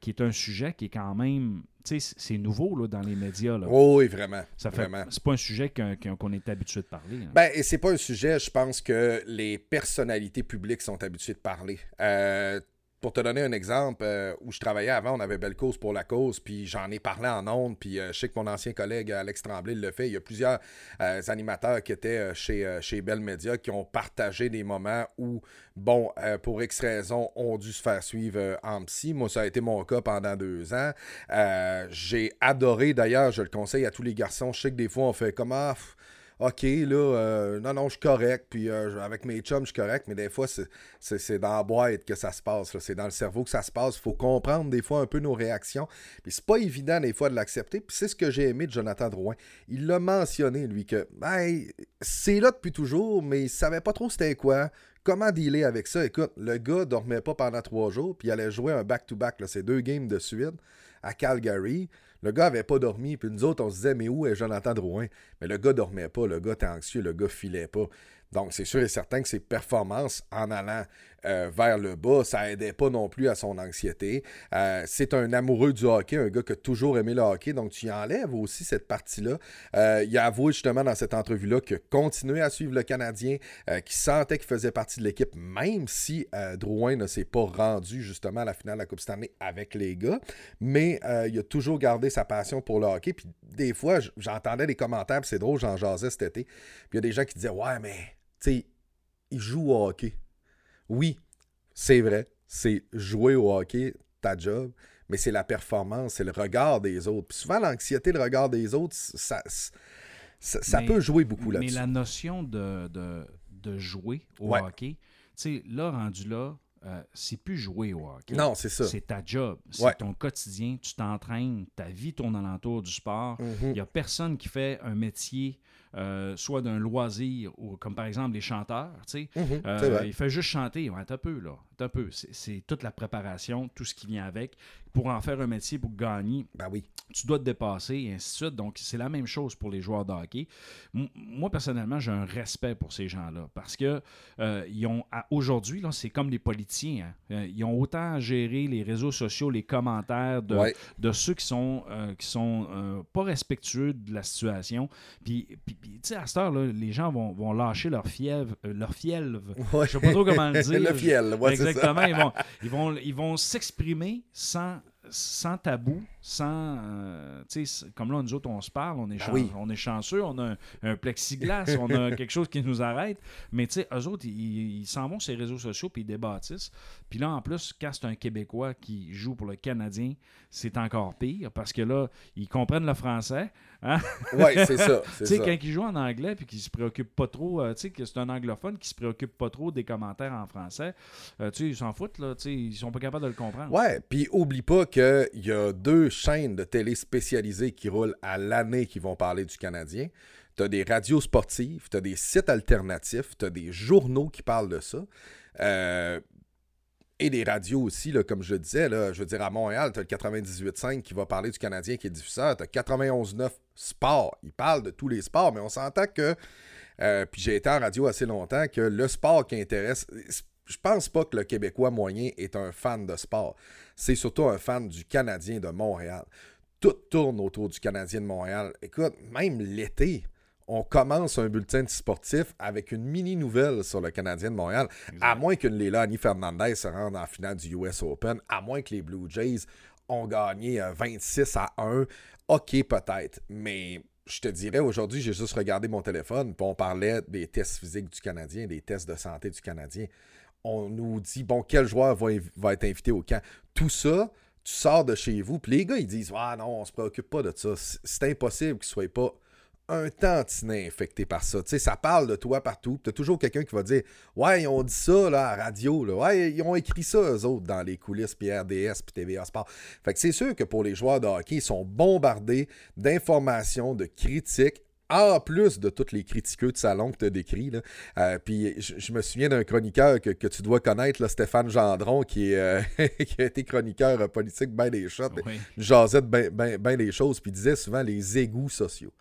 qui est un sujet qui est quand même, tu sais, c'est nouveau là, dans les médias. Là. Oh, oui, vraiment. ça fait, vraiment. c'est pas un sujet qu'on est habitué de parler. hein. Ben, et c'est pas un sujet, je pense que les personnalités publiques sont habituées de parler. Euh, pour te donner un exemple, euh, où je travaillais avant, on avait Belle Cause pour la cause, puis j'en ai parlé en ondes, puis euh, je sais que mon ancien collègue Alex Tremblay le fait. Il y a plusieurs euh, animateurs qui étaient chez, chez Bell Media qui ont partagé des moments où, bon, pour X raisons, ont dû se faire suivre en psy. Moi, ça a été mon cas pendant deux ans. J'ai adoré, d'ailleurs, je le conseille à tous les garçons. Je sais que des fois, on fait comme ah, OK, là, euh, non, non, je suis correct. Puis euh, avec mes chums, je suis correct. Mais des fois, c'est- dans la boîte que ça se passe. C'est dans le cerveau que ça se passe. Il faut comprendre des fois un peu nos réactions. Puis c'est pas évident des fois de l'accepter. Puis c'est ce que j'ai aimé de Jonathan Drouin. Il l'a mentionné, lui, que ben, c'est là depuis toujours, mais il savait pas trop c'était quoi. Comment dealer avec ça? Écoute, le gars dormait pas pendant trois jours, puis il allait jouer un back-to-back, là, c'est deux games de suite à Calgary. Le gars avait pas dormi, puis nous autres, on se disait, mais où est Jonathan Drouin? Mais le gars dormait pas, le gars était anxieux, le gars filait pas. Donc, c'est sûr et certain que ses performances en allant euh, vers le bas, ça aidait pas non plus à son anxiété. Euh, c'est un amoureux du hockey, un gars qui a toujours aimé le hockey, donc tu enlèves aussi cette partie-là. Euh, il a avoué justement dans cette entrevue-là que continuer à suivre le Canadien, qu'il sentait qu'il faisait partie de l'équipe, même si Drouin ne s'est pas rendu justement à la finale de la Coupe Stanley avec les gars. Mais il a toujours gardé sa passion pour le hockey. Puis des fois, j'entendais des commentaires, c'est drôle, j'en jasais cet été. Puis il y a des gens qui disaient Ouais, mais tu sais, il joue au hockey. Oui, c'est vrai, c'est jouer au hockey, ta job, mais c'est la performance, c'est le regard des autres. Puis souvent, l'anxiété, le regard des autres, ça, ça, ça Mais- peut jouer beaucoup Mais là-dessus. la notion de, de, de jouer au Ouais. hockey, tu sais, là, rendu là, euh, c'est plus jouer au hockey. Non, c'est ça. C'est ta job, c'est Ouais. ton quotidien, tu t'entraînes, ta vie tourne alentour du sport. Mhm. Il n'y a personne qui fait un métier, euh, soit d'un loisir, ou comme par exemple les chanteurs, tu sais. Mhm, Euh, il fait juste chanter. Ouais, t'as peu, là. T'as peu. C'est- toute la préparation, tout ce qui vient avec. Pour en faire un métier, pour gagner, Ben oui. tu dois te dépasser, et ainsi de suite. Donc, c'est la même chose pour les joueurs de hockey. M- moi, personnellement, j'ai un respect pour ces gens-là parce que euh, ils ont à- aujourd'hui, c'est comme les politiciens. hein. Euh, ils ont autant géré les réseaux sociaux, les commentaires de, Ouais. de ceux qui sont, euh, qui sont euh, pas respectueux de la situation. Puis, puis- puis, tu sais, à cette heure, là, les gens vont, vont lâcher leur fièvre, leur fièvre. Ouais. Je sais pas trop comment le dire. le fiel, ouais. Exactement. Ils vont, ils vont, ils vont s'exprimer sans, sans tabou, sans. euh, comme là, nous autres, on se parle, on est, Ben oui. on est chanceux, on a un, un plexiglas, on a quelque chose qui nous arrête. Mais tu sais, eux autres, ils ils s'en vont sur les réseaux sociaux puis ils débâtissent. Puis là, en plus, quand c'est un Québécois qui joue pour le Canadien, c'est encore pire parce que là, ils comprennent le français. Hein? Ouais, c'est ça. Tu sais, quand il joue en anglais puis qu'il se préoccupe pas trop, euh, tu sais, que c'est un anglophone qui se préoccupe pas trop des commentaires en français, euh, tu sais, ils s'en foutent, là, tu sais, ils sont pas capables de le comprendre. Ouais, puis oublie pas qu'il y a deux chaînes de télé spécialisées qui roulent à l'année qui vont parler du Canadien. Tu as des radios sportives, tu as des sites alternatifs, tu as des journaux qui parlent de ça. Euh, et des radios aussi, comme je disais, je veux dire, à Montréal, tu as le 98.5 qui va parler du Canadien qui est diffuseur, tu as 91.9 Sport, il parle de tous les sports, mais on s'entend que, euh, puis j'ai été en radio assez longtemps, que le sport qui intéresse, je pense pas que le Québécois moyen est un fan de sport. C'est surtout un fan du Canadien de Montréal. Tout tourne autour du Canadien de Montréal. Écoute, même l'été, on commence un bulletin sportif avec une mini nouvelle sur le Canadien de Montréal. À moins qu'une Léla Annie Fernandez se rende en finale du US Open, à moins que les Blue Jays ont gagné euh, 26 à 1. OK, peut-être. Mais je te dirais, aujourd'hui, j'ai juste regardé mon téléphone, puis on parlait des tests physiques du Canadien, des tests de santé du Canadien. On nous dit, bon, quel joueur va, va être invité au camp. Tout ça, tu sors de chez vous, puis les gars, ils disent, ah non, on se préoccupe pas de ça. C'est- impossible qu'ils soient pas un tantinet infecté par ça. Tu sais, ça parle de toi partout. Tu as toujours quelqu'un qui va dire Ouais, ils ont dit ça à la radio. Ouais, ils ont écrit ça, eux autres, dans les coulisses, puis RDS, puis TVA Sport. Fait que c'est sûr que pour les joueurs de hockey, ils sont bombardés d'informations, de critiques en plus de tous les critiqueux de salon que tu as décrits. Euh, puis je, je me souviens d'un chroniqueur que, que tu dois connaître, là, Stéphane Gendron, qui, est, euh, qui a été chroniqueur politique ben des shots, Oui. jasait de ben, des choses, puis disait souvent les égouts sociaux.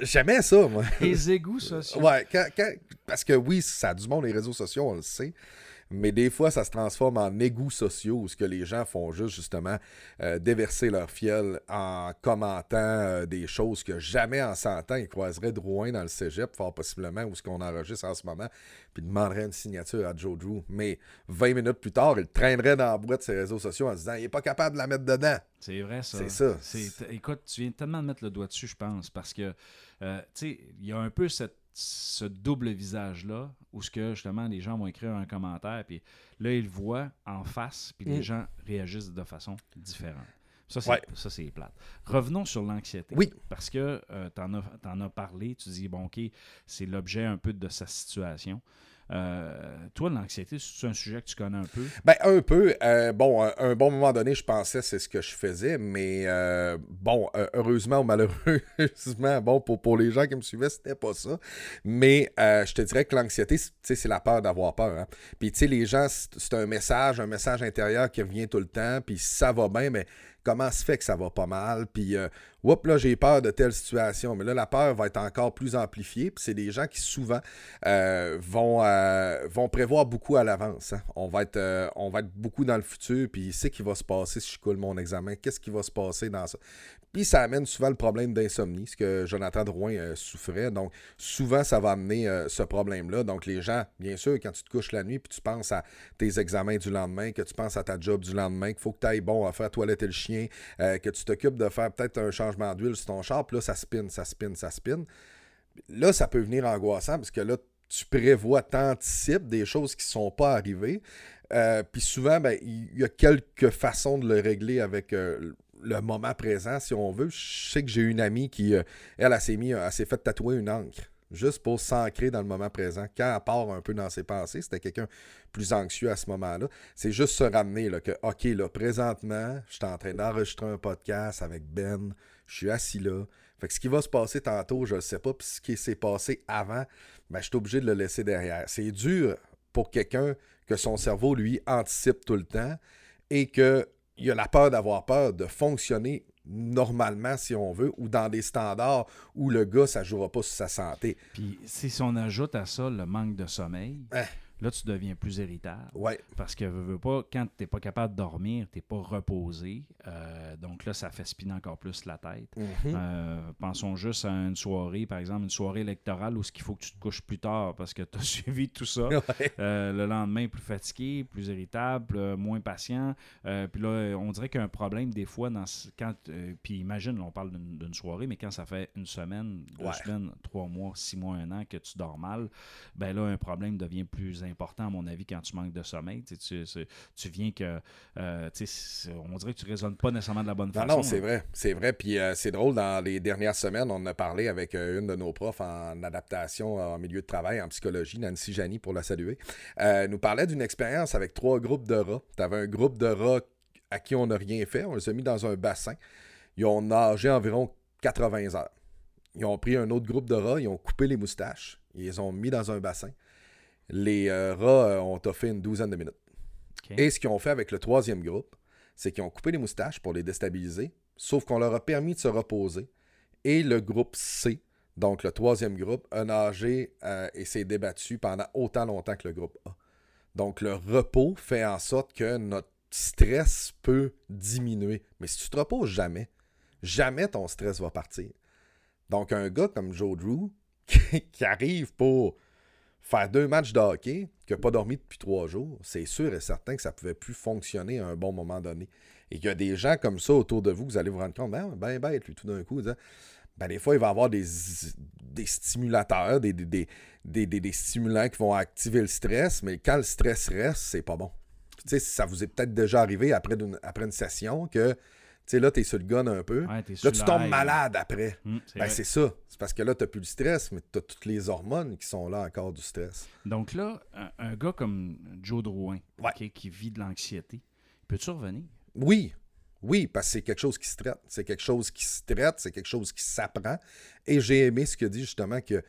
J'aimais ça, moi. Les égouts sociaux. Ouais, quand- quand- parce que oui, ça a du monde les réseaux sociaux, on le sait. Mais des fois, ça se transforme en égouts sociaux où ce que les gens font juste justement euh, déverser leur fiel en commentant euh, des choses que jamais en 100 ans ils croiseraient Drouin dans le cégep, fort possiblement, où ce qu'on enregistre en ce moment, puis demanderaient une signature à Joe Drew. Mais 20 minutes plus tard, il traînerait dans la boîte de ses réseaux sociaux en se disant il est pas capable de la mettre dedans. C'est vrai, ça. C'est ça. Écoute, tu viens tellement de mettre le doigt dessus, je pense, parce que, euh, tu sais, il y a un peu cette- ce double visage-là, où ce que, justement, les gens vont écrire un commentaire, puis là, ils le voient en face, puis les Mm. gens réagissent de façon différente. Ça, c'est Ouais. ça, c'est plate. Revenons sur l'anxiété. Oui. Parce que tu en, as parlé, tu dis, bon, OK, c'est l'objet un peu de sa situation. Euh, toi, l'anxiété, c'est un sujet que tu connais un peu? Ben, un peu. Euh, bon, à un bon moment donné, je pensais c'est ce que je faisais, mais euh, bon, heureusement ou malheureusement, bon, pour, pour les gens qui me suivaient, c'était pas ça. Mais je te dirais que l'anxiété, c'est- la peur d'avoir peur. hein. Puis, tu sais, les gens, c'est un message, un message intérieur qui revient tout le temps, puis ça va bien, mais comment se fait que ça va pas mal? Puis, euh, Oups, là, j'ai peur de telle situation. Mais là, la peur va être encore plus amplifiée. Puis c'est des gens qui souvent euh, vont, euh, vont prévoir beaucoup à l'avance. hein. On, va être, euh, on va être beaucoup dans le futur. Puis c'est qui va se passer si je coule mon examen. Qu'est-ce qui va se passer dans ça? Puis ça amène souvent le problème d'insomnie, ce que Jonathan Drouin souffrait. Donc, souvent, ça va amener ce problème-là. Donc, les gens, bien sûr, quand tu te couches la nuit, puis tu penses à tes examens du lendemain, que tu penses à ta job du lendemain, qu'il faut que tu ailles bon à faire toiletter le chien, euh, que tu t'occupes de faire peut-être un changement d'huile sur ton char, puis là, ça spin, ça spin, ça spin. Là, ça peut venir angoissant parce que là, tu prévois, t'anticipes des choses qui ne sont pas arrivées. Euh, puis souvent, ben, il y a quelques façons de le régler avec euh, le moment présent, si on veut. Je sais que j'ai une amie qui, elle, elle elle s'est fait tatouer une encre juste pour s'ancrer dans le moment présent. Quand elle part un peu dans ses pensées, c'était quelqu'un plus anxieux à ce moment-là. C'est juste se ramener là, que, OK, là, présentement, je suis en train d'enregistrer un podcast avec Ben, je suis assis là. Fait que ce qui va se passer tantôt, je ne sais pas, puis ce qui s'est passé avant, ben, je suis obligé de le laisser derrière. C'est dur pour quelqu'un que son cerveau, lui, anticipe tout le temps et qu'il a la peur d'avoir peur de fonctionner normalement, si on veut, ou dans des standards où le gars, ça ne jouera pas sur sa santé. Puis si on ajoute à ça le manque de sommeil, Hein? Là, tu deviens plus irritable. Ouais. Parce que veux, veux pas, quand tu n'es pas capable de dormir, tu n'es pas reposé. Euh, donc là, ça fait spinner encore plus la tête. Mhm. Euh, pensons juste à une soirée, par exemple, une soirée électorale où ce qu'il faut que tu te couches plus tard parce que tu as suivi tout ça. Ouais. Euh, le lendemain, plus fatigué, plus irritable, moins patient. Puis là, on dirait qu'il y a un problème des fois dans quand. puis imagine, là, on parle d'une d'une soirée, mais quand ça fait une semaine, deux Ouais. semaines, trois mois, six mois, un an que tu dors mal, ben là, un problème devient plus important, à mon avis, quand tu manques de sommeil. Tu, viens que. euh, on dirait que tu raisonnes pas nécessairement de la bonne Non, façon. non, c'est là. vrai. C'est vrai. Puis euh, c'est drôle, dans les dernières semaines, on a parlé avec euh, une de nos profs en adaptation en milieu de travail, en psychologie, Nancy Jani, pour la saluer. Euh, elle nous parlait d'une expérience avec trois groupes de rats. Tu avais un groupe de rats à qui on n'a rien fait. On les a mis dans un bassin. Ils ont nagé environ 80 heures. Ils ont pris un autre groupe de rats, ils ont coupé les moustaches, ils les ont mis dans un bassin. Les euh, rats euh, ont fait une douzaine de minutes. Et ce qu'ils ont fait avec le troisième groupe, c'est qu'ils ont coupé les moustaches pour les déstabiliser, sauf qu'on leur a permis de se reposer. Et le groupe C, donc le troisième groupe, a nagé euh, et s'est débattu pendant autant longtemps que le groupe A. Donc le repos fait en sorte que notre stress peut diminuer. Mais si tu te reposes jamais, jamais ton stress va partir. Donc un gars comme Joe Drew, qui, qui arrive pour faire deux matchs de hockey, qui n'a pas dormi depuis trois jours, c'est sûr et certain que ça ne pouvait plus fonctionner à un bon moment donné. Et qu'il y a des gens comme ça autour de vous, vous allez vous rendre compte, ben, ben bête, lui, tout d'un coup, ben, des fois, il va avoir des, stimulateurs, des, stimulants qui vont activer le stress, mais quand le stress reste, c'est pas bon. Tu sais, ça vous est peut-être déjà arrivé après une, session que, sais, là, tu es sur le gun un peu. Ouais, t'es là, tu tombes malade après. Hum, c'est Ben, c'est ça. C'est parce que là, tu n'as plus le stress, mais tu as toutes les hormones qui sont là encore du stress. Donc là, un, un gars comme Joe Drouin, Ouais. qui vit de l'anxiété, peux-tu revenir? Oui, Oui, parce que c'est quelque chose qui se traite. C'est quelque chose qui se traite, c'est quelque chose qui s'apprend. Et j'ai aimé ce qu'il dit justement qu'il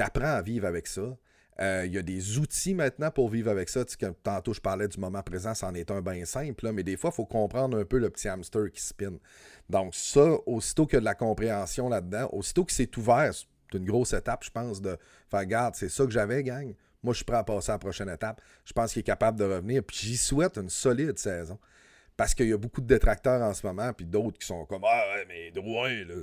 apprend à vivre avec ça. Euh, il y a des outils maintenant pour vivre avec ça. Tantôt, je parlais du moment présent, c'en est un bien simple, là, mais des fois, il faut comprendre un peu le petit hamster qui spin. Donc, ça, aussitôt qu'il y a de la compréhension là-dedans, aussitôt que c'est ouvert, c'est une grosse étape, je pense, de faire garde, c'est ça que j'avais, gang. Moi, je suis prêt à passer à la prochaine étape. Je pense qu'il est capable de revenir. Puis j'y souhaite une solide saison. Parce qu'il y a beaucoup de détracteurs en ce moment, puis d'autres qui sont comme Ah mais Drouin, là,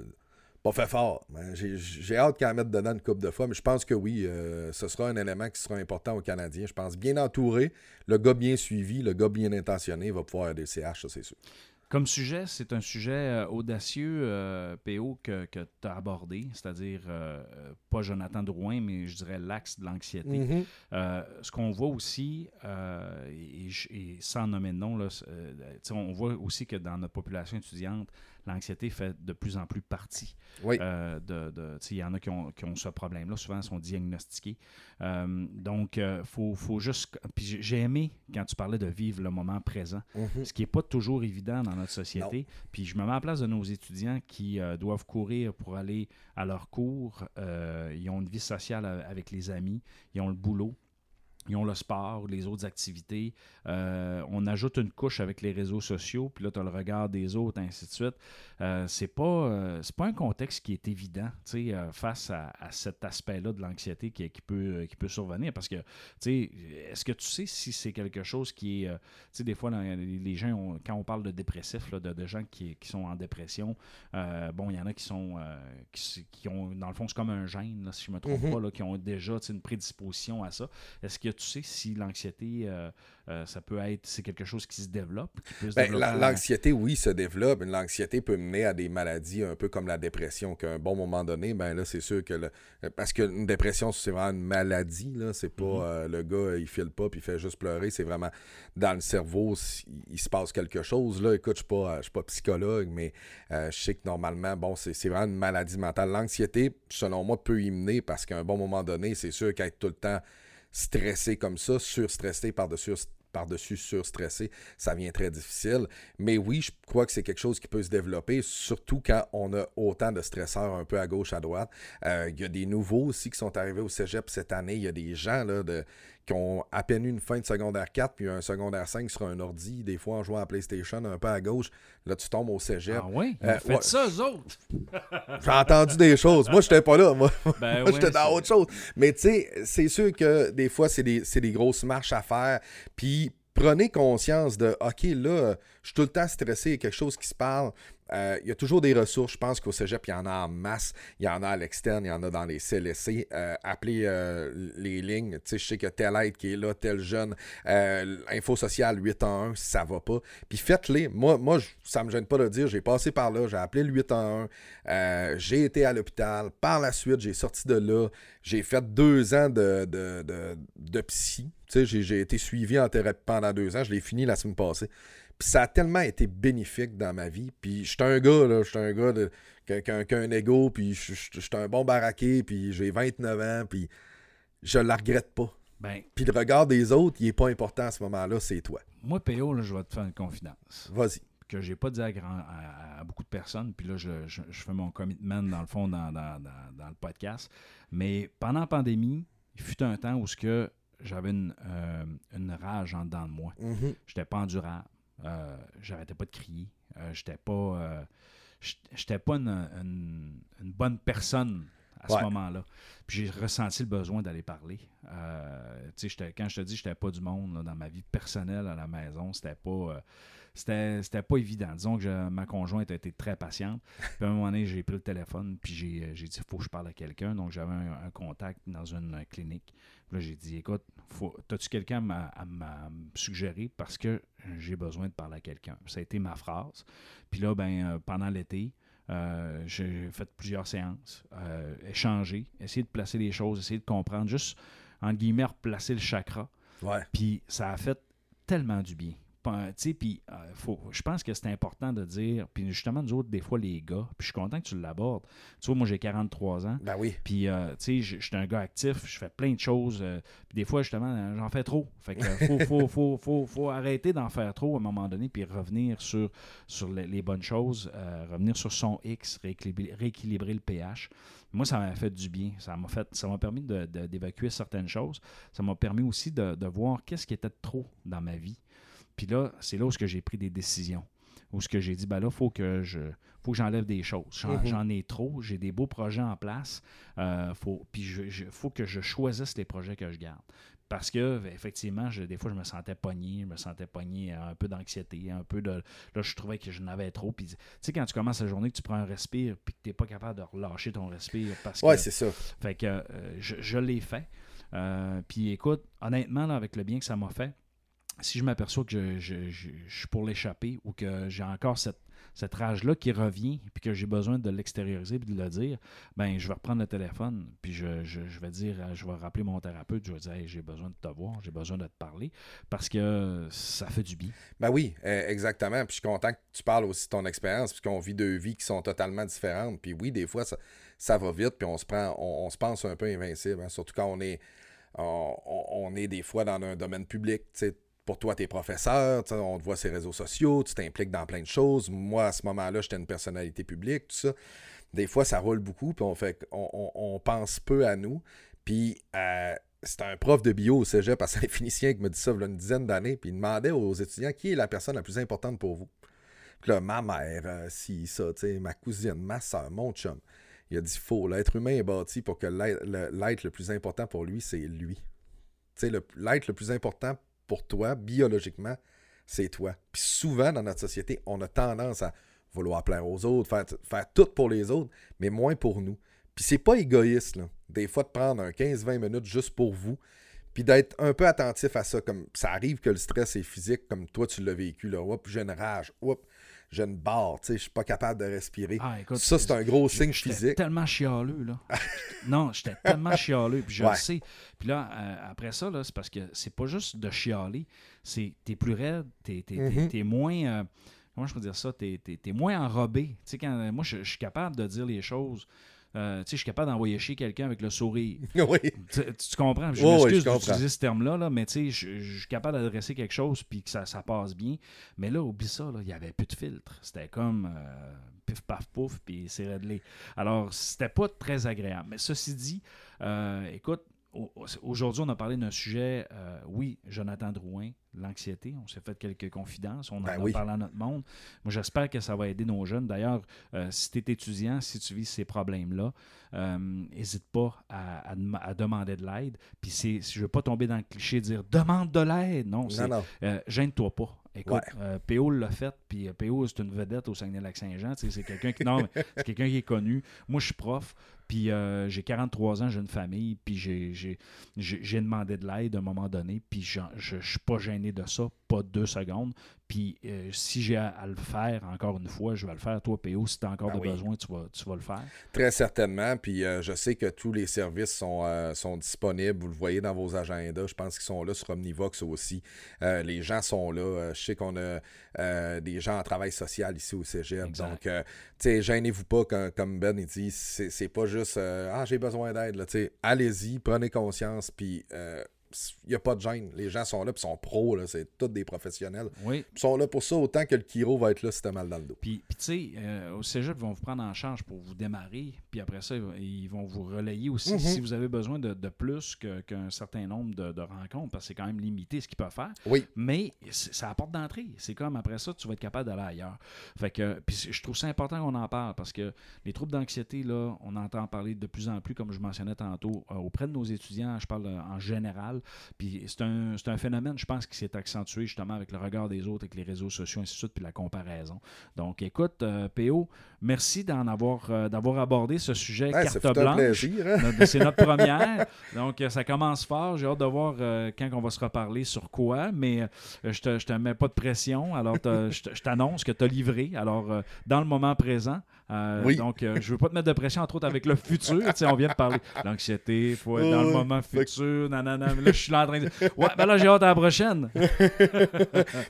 pas fait fort. J'ai- hâte qu'elle mette dedans une coupe de fois, mais je pense que oui, euh, ce sera un élément qui sera important aux Canadiens. Je pense bien entouré, le gars bien suivi, le gars bien intentionné va pouvoir aider CH, ça c'est sûr. Comme sujet, c'est un sujet euh, audacieux, euh, PO, que, tu as abordé, c'est-à-dire euh, pas Jonathan Drouin, mais je dirais l'axe de l'anxiété. Mhm. Euh, ce qu'on voit aussi, euh, et, et sans nommer de nom, là, on voit aussi que dans notre population étudiante, l'anxiété fait de plus en plus partie. Oui. Euh, de, il y en a qui ont, qui ont ce problème-là, souvent ils sont diagnostiqués. Euh, donc, il faut, faut juste... Puis j'ai- aimé quand tu parlais de vivre le moment présent, Mhm. ce qui n'est pas toujours évident dans notre société. Puis je me mets en place de nos étudiants qui euh, doivent courir pour aller à leur cours. Euh, ils ont une vie sociale avec les amis, ils ont le boulot. Ils ont le sport, les autres activités. Euh, on ajoute une couche avec les réseaux sociaux, puis là, tu as le regard des autres, ainsi de suite. Euh, c'est pas, euh, c'est pas un contexte qui est évident euh, face à, à cet aspect-là de l'anxiété qui, qui peut, qui peut survenir. Parce que, tu sais, est-ce que tu sais si c'est quelque chose qui est. tu sais, des fois, les gens, ont- quand on parle de dépressifs, là, de, de gens qui, qui sont en dépression, bon, il y en a qui sont. qui, qui ont, dans le fond, c'est comme un gène, là, si je me trompe Mhm. pas, là, qui ont déjà une prédisposition à ça. Est-ce que tu sais si l'anxiété, euh, euh, ça peut être. C'est quelque chose qui se développe, Ben, la- L'anxiété, oui, se développe. L'anxiété peut mener à des maladies un peu comme la dépression, qu'à un bon moment donné, ben là, c'est sûr que. le- parce qu'une dépression, c'est vraiment une maladie, là. C'est pas Mhm. euh, le gars, il file pas puis il fait juste pleurer. C'est vraiment dans le cerveau, il, se passe quelque chose. Là, écoute, je suis pas, euh, je suis pas psychologue, mais euh, je sais que normalement, bon, c'est c'est vraiment une maladie mentale. L'anxiété, selon moi, peut y mener parce qu'à un bon moment donné, c'est sûr qu'être tout le temps stressé comme ça, surstressé par-dessus par-dessus surstressé, ça vient très difficile. Mais oui, je crois que c'est quelque chose qui peut se développer, surtout quand on a autant de stresseurs un peu à gauche, à droite. Euh, Il y a des nouveaux aussi qui sont arrivés au cégep cette année. Il y a des gens là, de, qui ont à peine eu une fin de secondaire 4 puis un secondaire 5 sur un ordi, des fois en jouant à PlayStation un peu à gauche. Là, tu tombes au cégep. Ah oui? Euh, Faites ouais. ça, eux autres! J'ai entendu des choses. Moi, j'étais pas là. Moi, Ben moi, j'étais dans autre chose. Mais tu sais, c'est sûr que des fois, c'est des, c'est des grosses marches à faire. Puis prenez conscience de OK, là, je suis tout le temps stressé, il y a quelque chose qui se parle. Euh, il y a toujours des ressources. Je pense qu'au cégep, il y en a en masse. Il y en a à l'externe, il y en a dans les CLSC. Euh, appelez euh, les lignes. Tu sais, je sais que tel aide qui est là, tel jeune. Info sociale 811, ça va pas. Puis faites-les. Moi, moi je- ça me gêne pas de dire. J'ai passé par là, j'ai appelé le 811. Euh, j'ai été à l'hôpital. Par la suite, j'ai sorti de là. J'ai fait deux ans de, de, de, psy. J'ai été suivi en thérapie pendant deux ans. Je l'ai fini la semaine passée. Puis ça a tellement été bénéfique dans ma vie. Puis j'étais un gars, là, j'étais un gars de, qui, a- qui a- qui a un ego, puis j'étais un bon baraqué, puis j'ai 29 ans, puis je la regrette pas. Ben, Puis le regard des autres, il est pas important à ce moment-là, c'est toi. moi, PO, là, je vais te faire une confidence. Vas-y. que j'ai pas dit à, grand- à- à beaucoup de personnes, puis là, je, je- je fais mon commitment, dans le fond, dans, dans- dans- dans le podcast. Mais pendant la pandémie, il fut un temps où ce que j'avais une, euh, une rage en dedans de moi. Mhm. J'étais pas endurable. Euh, J'arrêtais pas de crier. Euh, J'étais pas... euh, j'étais- pas une, une- une bonne personne à ce moment-là. Puis j'ai ressenti le besoin d'aller parler. Euh, tu sais, j'étais- quand je te dis j'étais pas du monde là, dans ma vie personnelle à la maison, c'était pas... euh, c'était c'était pas évident. Disons que je- ma conjointe a été très patiente. Puis à un moment donné, j'ai pris le téléphone, puis j'ai j'ai dit, il faut que je parle à quelqu'un. Donc j'avais un, un contact dans une clinique. Là, j'ai dit, écoute, as-tu quelqu'un à, me suggérer parce que j'ai besoin de parler à quelqu'un? Ça a été ma phrase. Puis là, ben, euh, pendant l'été, euh, j'ai fait plusieurs séances, euh, échanger, essayer de placer les choses, essayer de comprendre, juste, en guillemets, replacer le chakra. Ouais. Puis ça a fait tellement du bien. Puis euh, faut- je pense que c'est important de dire, puis justement, nous autres, des fois, les gars, puis je suis content que tu l'abordes. Tu vois, moi, j'ai 43 ans. Ben oui. Puis, euh, tu sais, je suis un gars actif, je fais plein de choses. euh, puis des fois, justement, j'en fais trop. Fait que faut, faut, faut, faut, faut arrêter d'en faire trop à un moment donné, puis revenir sur, sur les, les bonnes choses, revenir sur son X, rééquilibrer, rééquilibrer le pH. Moi, ça m'a fait du bien. Ça m'a fait, ça m'a permis d'évacuer certaines choses. Ça m'a permis aussi de, de voir qu'est-ce qui était trop dans ma vie. Puis là, c'est là où j'ai pris des décisions. Où ce que j'ai dit, ben là, il faut que je faut que j'enlève des choses. J'en, Mhm. ai trop. J'ai des beaux projets en place. Euh, faut, puis il faut que je choisisse les projets que je garde. Parce que, ben, effectivement, je- des fois, je me sentais pogné, je me sentais pogné, euh, un peu d'anxiété, un peu de. Là, je trouvais que je n'avais trop. Puis, tu sais, quand tu commences la journée, que tu prends un respire, puis que tu n'es pas capable de relâcher ton respire. Parce Ouais, c'est ça. fait que euh, je, je l'ai fait. Euh, puis écoute, honnêtement, là, avec le bien que ça m'a fait, si je m'aperçois que je, suis pour l'échapper ou que j'ai encore cette, cette rage-là qui revient puis que j'ai besoin de l'extérioriser puis de le dire, ben je vais reprendre le téléphone puis je, je- vais dire, je vais rappeler mon thérapeute, je vais dire, Hey, j'ai besoin de te voir, j'ai besoin de te parler parce que ça fait du bien. Ben oui, euh, exactement. Puis je suis content que tu parles aussi de ton expérience, puisqu'on vit deux vies qui sont totalement différentes. Puis oui, des fois, ça, ça va vite, puis on se prend, on, se pense un peu invincible, hein, surtout quand on est, on- on est des fois dans un domaine public. tu sais. Pour toi, tu es professeur, tu sais, on te voit sur les réseaux sociaux, tu t'impliques dans plein de choses. Moi, à ce moment-là, j'étais une personnalité publique, tout ça. Des fois, ça roule beaucoup, puis on, fait, on, on- pense peu à nous. Puis euh, c'était un prof de bio au cégep à Saint-Félicien qui me dit ça il y a une dizaine d'années, puis il demandait aux étudiants qui est la personne la plus importante pour vous? Puis là, ma mère, euh, si, ça, tu sais, ma cousine, ma soeur, mon chum. Il a dit faux, l'être humain est bâti pour que l'être le, le plus important pour lui, c'est lui. Tu sais, le- l'être le plus important pour toi, biologiquement, c'est toi. Puis souvent, dans notre société, on a tendance à vouloir plaire aux autres, faire, faire tout pour les autres, mais moins pour nous. Puis c'est pas égoïste, là. Des fois, de prendre un 15-20 minutes juste pour vous, puis d'être un peu attentif à ça. Comme ça arrive que le stress est physique, comme toi, tu l'as vécu, là. Oups, j'ai une rage. Oups, j'ai une barre, tu sais, je suis pas capable de respirer. Ah, écoute, ça, c'est un gros signe J'étais physique. tellement chialeux, là. non, j'étais tellement chialeux, puis je Ouais. le sais. Puis là, euh, après ça, là, c'est parce que c'est pas juste de chialer, c'est t'es plus raide, t'es, t'es- t'es- Mhm. t'es moins... euh, comment je peux dire ça? T'es, t'es- t'es moins enrobé. Tu sais, quand, moi, je, je suis capable de dire les choses... euh, je suis capable d'envoyer chier quelqu'un avec le sourire. oui. Tu, tu comprends? Je ouais, m'excuse comprends. d'utiliser ce terme-là, là, mais je, suis capable d'adresser quelque chose puis que ça, ça passe bien. Mais là, oublie ça, il n'y avait plus de filtre. C'était comme euh, pif paf pouf, puis c'est réglé. Alors, c'était pas très agréable. Mais ceci dit, euh, écoute, aujourd'hui, on a parlé d'un sujet, euh, oui, Jonathan Drouin, l'anxiété. On s'est fait quelques confidences. On en Ben a parlé à notre monde. Moi, j'espère que ça va aider nos jeunes. D'ailleurs, euh, si tu es étudiant, si tu vis ces problèmes-là, n'hésite pas à, à dem- à demander de l'aide. Puis si je ne veux pas tomber dans le cliché de dire demande de l'aide. Non, c'est euh, gêne-toi pas. Écoute, Ouais. euh, PO l'a fait, puis euh, PO, c'est une vedette au Saguenay-Lac-Saint-Jean. C'est quelqu'un qui, non, quelqu'un qui est connu. Moi, je suis prof, puis euh, j'ai 43 ans, j'ai une famille, puis j'ai- demandé de l'aide à un moment donné, puis je ne suis pas gêné de ça, pas deux secondes. Puis euh, si j'ai à, à le faire, encore une fois, je vais le faire. Toi, PO, si tu as encore Ben de oui. besoin, tu vas, tu vas le faire. Très certainement. Puis euh, je sais que tous les services sont, sont disponibles. Vous le voyez dans vos agendas. Je pense qu'ils sont là sur Omnivox aussi. Les gens sont là. Je sais qu'on a des gens en travail social ici au Cégep. Exact. Donc, tu sais, gênez-vous pas, quand- comme Ben il dit. C'est pas juste euh, Ah, j'ai besoin d'aide. Allez-y, prenez conscience. Puis il n'y a pas de gêne. Les gens sont là, puis sont pros. C'est tous des professionnels. Oui. Ils sont là pour ça autant que le chiro va être là si t'as mal dans le dos. Puis, puis tu sais, euh, au cégep, ils vont vous prendre en charge pour vous démarrer. Puis après ça, ils vont- vous relayer aussi Mhm. si vous avez besoin de, de plus qu'un certain nombre de, de rencontres, parce que c'est quand même limité ce qu'ils peuvent faire. Oui. Mais c'est- ça apporte d'entrée. C'est comme après ça, tu vas être capable d'aller ailleurs. Fait que, puis je trouve ça important qu'on en parle parce que les troubles d'anxiété, là, on entend parler de plus en plus, comme je mentionnais tantôt, euh, auprès de nos étudiants, je parle euh, en général. Puis c'est un, un phénomène, je pense, qui s'est accentué justement avec le regard des autres, avec les réseaux sociaux, ainsi de suite, puis la comparaison. Donc, écoute, euh, PO, merci d'en avoir, euh, d'avoir abordé ce sujet Ouais, carte blanche. hein? C'est notre première. Donc, euh, ça commence fort. J'ai hâte de voir euh, quand on va se reparler sur quoi. Mais je te, je te mets pas de pression. Alors, je t'annonce que tu as livré. Alors, dans le moment présent. Euh, Oui. Donc, euh, je veux pas te mettre de pression, entre autres avec le futur. Tu sais, on vient de parler l'anxiété, faut être dans le moment fait futur. Nanana. là, je suis là en train de Ouais, ben là, j'ai hâte à la prochaine.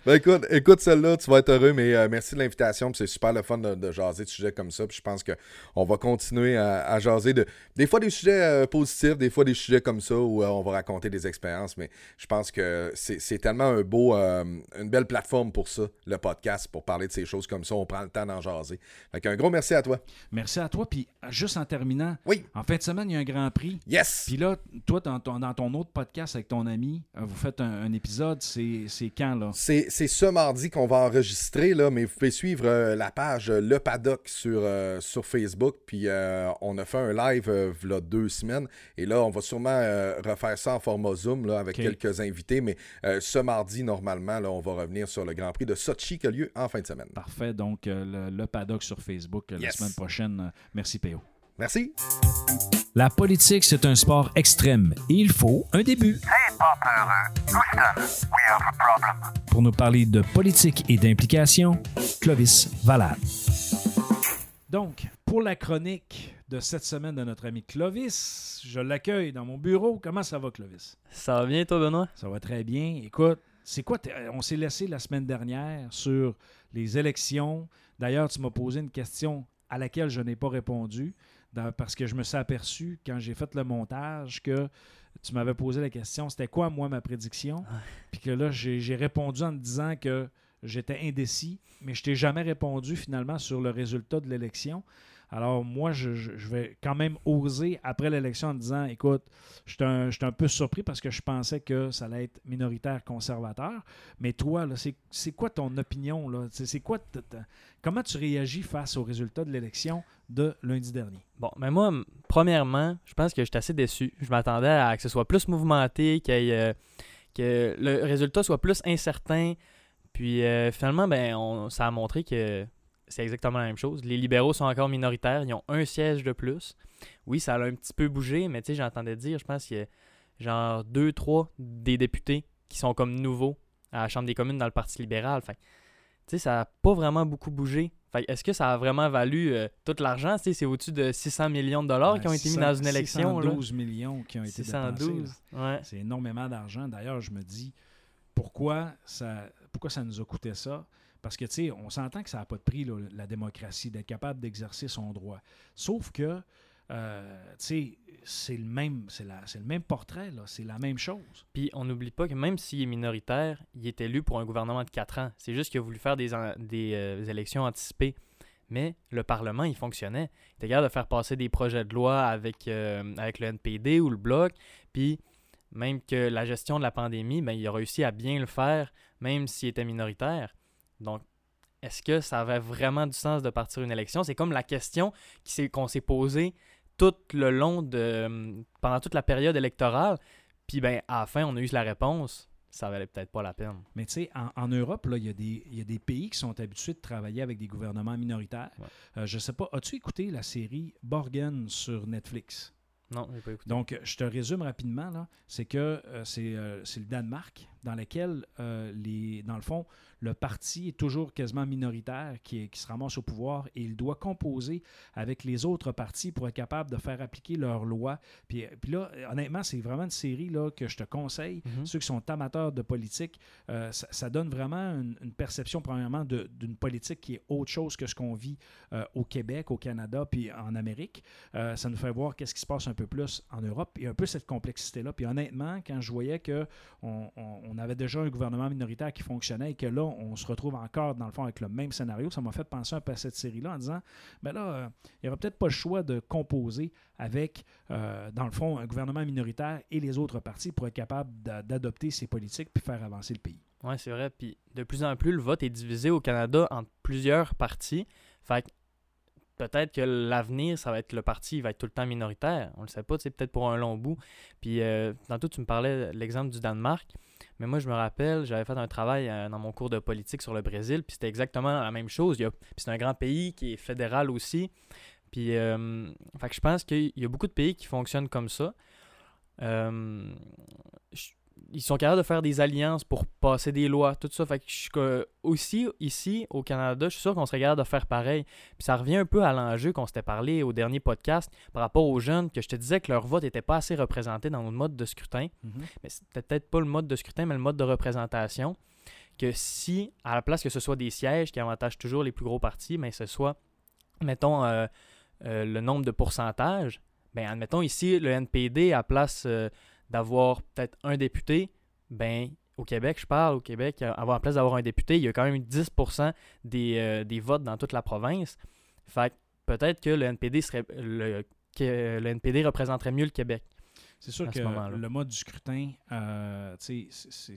Ben écoute, écoute celle-là, tu vas être heureux, mais euh, merci de l'invitation. C'est super le fun de, de jaser de sujets comme ça. Puis je pense qu'on va continuer à, à jaser de des fois des sujets euh, positifs, des fois des sujets comme ça où on va raconter des expériences. Mais je pense que c'est tellement un beau, une belle plateforme pour ça, le podcast, pour parler de ces choses comme ça. On prend le temps d'en jaser. Fait qu'un gros merci à toi. Merci à toi. Puis, juste en terminant, Oui. en fin de semaine, il y a un Grand Prix. Yes! Puis là, toi, dans ton, dans ton autre podcast avec ton ami, euh, vous faites un, un épisode. C'est quand, là? C'est ce mardi qu'on va enregistrer, là, mais vous pouvez suivre euh, la page euh, Le Paddock sur, euh, sur Facebook. Puis euh, on a fait un live v'là deux semaines. Et là, on va sûrement refaire ça en format Zoom là, avec quelques invités. Mais ce mardi, normalement, là, on va revenir sur le Grand Prix de Sochi qui a lieu en fin de semaine. Parfait. Donc, le, le paddock sur Facebook la semaine prochaine. Merci, P.O. Merci. La politique, c'est un sport extrême et il faut un début. Pour nous parler de politique et d'implication, Clovis Valade. Donc, pour la chronique de cette semaine de notre ami Clovis, je l'accueille dans mon bureau. Comment ça va, Clovis? Ça va bien, toi, Benoît? Ça va très bien. Écoute, c'est quoi? t'es- On s'est laissé la semaine dernière sur les élections. D'ailleurs, tu m'as posé une question à laquelle je n'ai pas répondu dans- parce que je me suis aperçu quand j'ai fait le montage que tu m'avais posé la question c'était quoi, moi, ma prédiction? Puis que là, j'ai j'ai répondu en te disant que j'étais indécis, mais je t'ai jamais répondu finalement sur le résultat de l'élection. Alors, moi, je, je- je vais quand même oser après l'élection en disant écoute, un, j'étais un peu surpris parce que je pensais que ça allait être minoritaire conservateur. Mais toi, c'est, quoi ton opinion? C'est, quoi comment tu réagis face aux résultats de l'élection de lundi dernier? Bon, mais moi, premièrement, je pense que j'étais assez déçu. Je m'attendais à que ce soit plus mouvementé, euh, que le résultat soit plus incertain. Puis euh, finalement, ben, ça a montré que c'est exactement la même chose. Les libéraux sont encore minoritaires, ils ont un siège de plus. Oui, ça a un petit peu bougé, mais tu sais, j'entendais dire, je pense qu'il y a genre deux, trois des députés qui sont comme nouveaux à la Chambre des communes dans le Parti libéral. Fait tu sais, ça n'a pas vraiment beaucoup bougé. Fait est-ce que ça a vraiment valu euh, tout l'argent? Tu sais, c'est au-dessus de 600 millions de dollars qui ont été mis dans une élection. là. 612 millions qui ont été dépensés. 612. là. Ouais. C'est énormément d'argent. D'ailleurs, je me dis pourquoi ça, pourquoi ça nous a coûté ça? Parce que, tu sais, on s'entend que ça n'a pas de prix, la démocratie, d'être capable d'exercer son droit. Sauf que, euh, tu sais, c'est le même, la- le même portrait. C'est la même chose. Puis on n'oublie pas que même s'il est minoritaire, il est élu pour un gouvernement de 4 ans. C'est juste qu'il a voulu faire des, des euh, élections anticipées. Mais le Parlement, il fonctionnait. Il était capable de faire passer des projets de loi avec, euh, avec le NPD ou le Bloc. Puis même que la gestion de la pandémie, ben, il a réussi à bien le faire, même s'il était minoritaire. Donc, est-ce que ça avait vraiment du sens de partir une élection? C'est comme la question qu'on s'est posée tout le long de. pendant toute la période électorale. Puis ben, à la fin, on a eu la réponse. Ça valait peut-être pas la peine. Mais tu sais, en, en Europe, là, il y, a des- il y a des pays qui sont habitués de travailler avec des gouvernements minoritaires. Ouais. Euh, je sais pas, as-tu écouté la série Borgen sur Netflix? Non, j'ai pas écouté. Donc, je te résume rapidement, là. C'est que euh, c'est euh, c'est le Danemark dans lequel, euh, les, dans le fond, le parti est toujours quasiment minoritaire qui, est- qui se ramasse au pouvoir et il doit composer avec les autres partis pour être capable de faire appliquer leurs lois. Puis, euh, puis là, honnêtement, c'est vraiment une série là, que je te conseille. Mhm. Ceux qui sont amateurs de politique, euh, ça, ça donne vraiment une, une perception, premièrement, d'une politique qui est autre chose que ce qu'on vit euh, au Québec, au Canada, puis en Amérique. Euh, ça nous fait voir qu'est-ce qui se passe un peu plus en Europe et un peu cette complexité-là. Puis honnêtement, quand je voyais que on, on- on avait déjà un gouvernement minoritaire qui fonctionnait et que là, on se retrouve encore, dans le fond, avec le même scénario, ça m'a fait penser un peu à cette série-là en disant, mais là, euh, il n'y aurait peut-être pas le choix de composer avec, euh, dans le fond, un gouvernement minoritaire et les autres partis pour être capable d'a- d'adopter ces politiques puis faire avancer le pays. Ouais, c'est vrai. Puis de plus en plus, le vote est divisé au Canada entre plusieurs partis. Fait peut-être que l'avenir, ça va être le parti, il va être tout le temps minoritaire. On le sait pas, c'est peut-être pour un long bout. Puis euh, tantôt, tu me parlais de l'exemple du Danemark. Mais moi, je me rappelle, j'avais fait un travail euh, dans mon cours de politique sur le Brésil, puis c'était exactement la même chose. A- c'est un grand pays qui est fédéral aussi. Puis, euh, fait que je pense qu'il y a beaucoup de pays qui fonctionnent comme ça. Euh, je- ils sont capables de faire des alliances pour passer des lois, tout ça. Fait que je aussi, ici, au Canada, je suis sûr qu'on serait capable de faire pareil. Puis ça revient un peu à l'enjeu qu'on s'était parlé au dernier podcast par rapport aux jeunes, que je te disais que leur vote n'était pas assez représenté dans notre mode de scrutin. Mhm. Mais c'était peut-être pas le mode de scrutin, mais le mode de représentation. Que si, à la place que ce soit des sièges qui avantagent toujours les plus gros partis, mais ce soit, mettons, euh, euh, le nombre de pourcentages, ben admettons ici, le NPD, à place euh, d'avoir peut-être un député, ben au Québec, je parle, au Québec, euh, avoir à place d'avoir un député, il y a quand même 10% des, euh, des votes dans toute la province. Fait peut-être que que le NPD représenterait mieux le Québec. C'est sûr que le mode du scrutin, euh, c'est-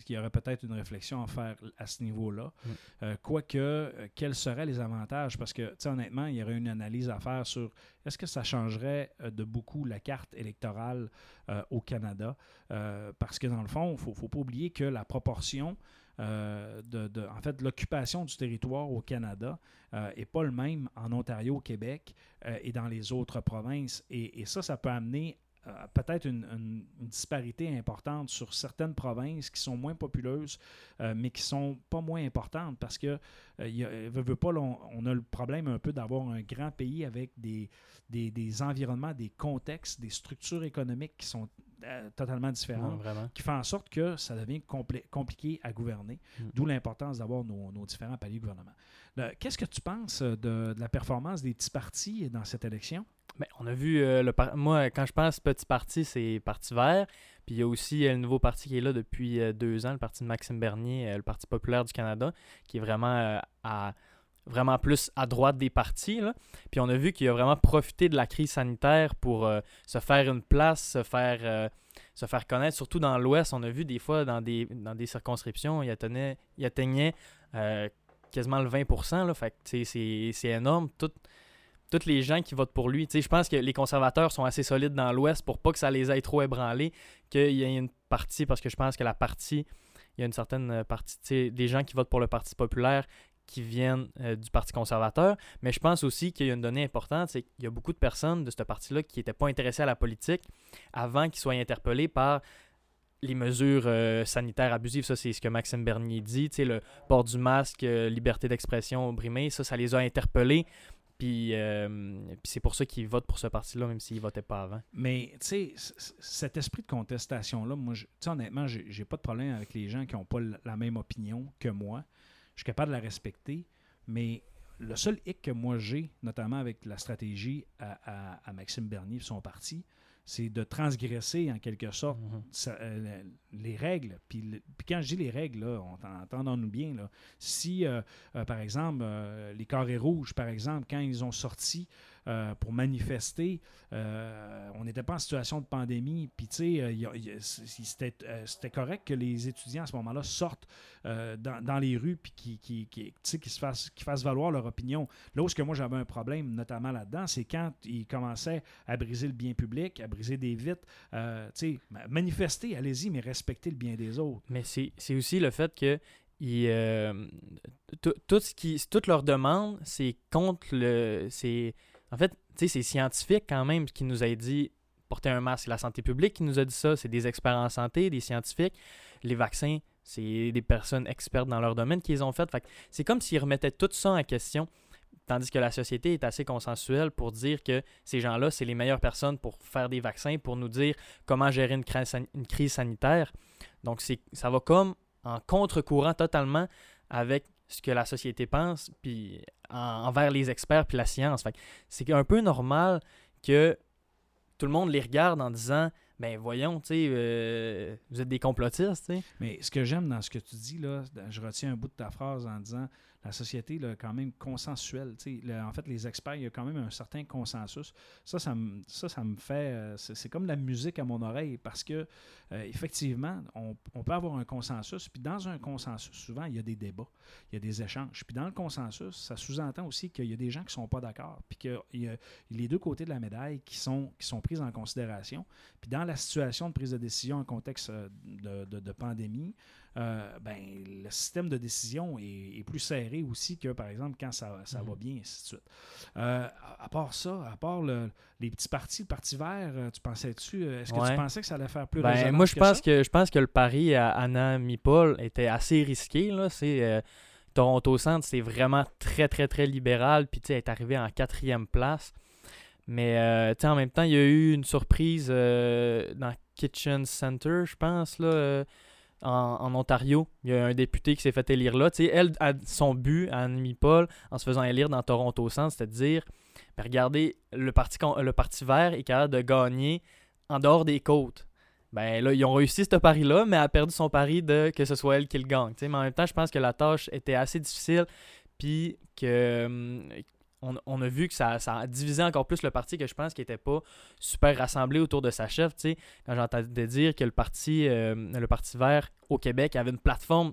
qu'il y aurait peut-être une réflexion à faire à ce niveau-là. Mm. Euh, Quoique, euh, quels seraient les avantages? Parce que, honnêtement, il y aurait une analyse à faire sur est-ce que ça changerait euh, de beaucoup la carte électorale au Canada? Parce que, dans le fond, il ne faut, faut pas oublier que la proportion euh, de, de- en fait, l'occupation du territoire au Canada n'est pas le même en Ontario, au Québec euh, et dans les autres provinces. Et, et ça, ça peut amener euh, peut-être une, une- une disparité importante sur certaines provinces qui sont moins populeuses, euh, mais qui sont pas moins importantes parce que euh, y a- veut, veut pas, là, on, on a le problème un peu d'avoir un grand pays avec des, des, des environnements, des contextes, des structures économiques qui sont euh, totalement différentes Ouais, qui fait en sorte que ça devient compliqué à gouverner, Mm. d'où l'importance d'avoir nos, nos différents paliers de gouvernement. Qu'est-ce que tu penses de, de la performance des petits partis dans cette élection? Ben, on a vu, euh, le moi, quand je pense petit parti, c'est Parti vert. Puis il y a aussi euh, le nouveau parti qui est là depuis euh, deux ans, le parti de Maxime Bernier, le Parti populaire du Canada, qui est vraiment, à, vraiment plus à droite des partis. là. Puis on a vu qu'il a vraiment profité de la crise sanitaire pour se faire une place, se faire, se faire connaître. Surtout dans l'Ouest, on a vu des fois dans des, dans des circonscriptions, il atteignait, il atteignait quasiment le 20 là. Fait c'est énorme. Tout, tous les gens qui votent pour lui. Je pense que les conservateurs sont assez solides dans l'Ouest pour pas que ça les aille trop ébranlés, qu'il y ait une partie, parce que je pense que la partie, il y a une certaine euh, partie, des gens qui votent pour le Parti populaire qui viennent euh, du Parti conservateur, mais je pense aussi qu'il y a une donnée importante, c'est qu'il y a beaucoup de personnes de ce parti-là qui n'étaient pas intéressées à la politique avant qu'ils soient interpellés par les mesures euh, sanitaires abusives. Ça, c'est ce que Maxime Bernier dit. Le port du masque, liberté d'expression brimée, ça, ça les a interpellés. Euh, puis c'est pour ça qu'ils votent pour ce parti-là, même s'ils ne votaient pas avant. Mais, tu sais, cet esprit de contestation-là, moi, tu sais, honnêtement, j'ai pas de problème avec les gens qui n'ont pas la même opinion que moi. Je suis capable de la respecter, mais le seul hic que moi j'ai, notamment avec la stratégie à, à- à Maxime Bernier et son parti, c'est de transgresser en quelque sorte ça- euh, les règles. Puis, le- puis quand je dis les règles, là, on t'en- entendons-nous bien. Là. Si, euh, euh, par exemple, les carrés rouges, par exemple, quand ils ont sorti euh, pour manifester, euh, on n'était pas en situation de pandémie. Puis, tu sais, euh, c'était correct que les étudiants à ce moment-là sortent dans, dans les rues puis qui, qui, qui, qu'ils se fassent, qu'ils valoir leur opinion. Là où ce que moi j'avais un problème, notamment là-dedans, c'est quand ils commençaient à briser le bien public, à briser des vitres. Tu sais, ma- manifester, allez-y, mais respectez le bien des autres. Mais c'est aussi le fait que ils, euh, tout, tout ce qui, c'est contre le. c'est En fait, tu sais, c'est scientifique quand même qui nous a dit porter un masque. C'est la santé publique qui nous a dit ça. C'est des experts en santé, des scientifiques. Les vaccins, c'est des personnes expertes dans leur domaine qui les ont fait. Fait c'est comme s'ils remettaient tout ça en question. Tandis que la société est assez consensuelle pour dire que ces gens-là, c'est les meilleures personnes pour faire des vaccins, pour nous dire comment gérer une crise, une crise sanitaire. Donc, ça va comme en contre-courant totalement avec ce que la société pense, puis en- envers les experts, puis la science. C'est un peu normal que tout le monde les regarde en disant ben voyons, tu euh, vous êtes des complotistes. Mais ce que j'aime dans ce que tu dis, là, je retiens un bout de ta phrase en disant la société là, quand même consensuelle. en fait, les experts, il y a quand même un certain consensus. Ça, ça me, fait. euh, C'est comme la musique à mon oreille parce que, euh, effectivement, on, peut avoir un consensus. Puis dans un consensus, souvent, il y a des débats, il y a des échanges. Puis dans le consensus, ça sous-entend aussi qu'il y a des gens qui ne sont pas d'accord. Puis qu'il y a les deux côtés de la médaille qui sont, qui sont prises en considération. Puis dans la situation de prise de décision en contexte euh, de pandémie, euh, ben, le système de décision est, est plus serré aussi que, par exemple, quand ça, ça va Mhm. bien, et ainsi de suite. Euh, à, à part ça, à part le- les petits partis, le Parti vert, euh, tu pensais-tu, est-ce que tu pensais que ça allait faire plus Ben, moi, je pense ça? que, je pense que le pari à Anna Mipol était assez risqué. Là. C'est, euh, Toronto Centre, c'est vraiment très, très, très libéral. Puis, tu sais, elle est arrivé en quatrième place. Mais, euh, tu sais, en même temps, il y a eu une surprise euh, dans Kitchen Center, je pense, là, euh, en, Ontario. Il y a un député qui s'est fait élire là. Elle, a son but, Anna Mipol, en se faisant élire dans Toronto Centre, c'était de dire ben, regardez, le parti, le parti vert est capable de gagner en dehors des côtes. Ben là, ils ont réussi ce pari-là, mais elle a perdu son pari de que ce soit elle qui le gagne. Mais en même temps, je pense que la tâche était assez difficile, puis que hum, on, on a vu que ça, ça a divisé encore plus le parti, que je pense qu'il n'était pas super rassemblé autour de sa chef. Quand j'entendais dire que le parti, euh, le parti vert au Québec avait une plateforme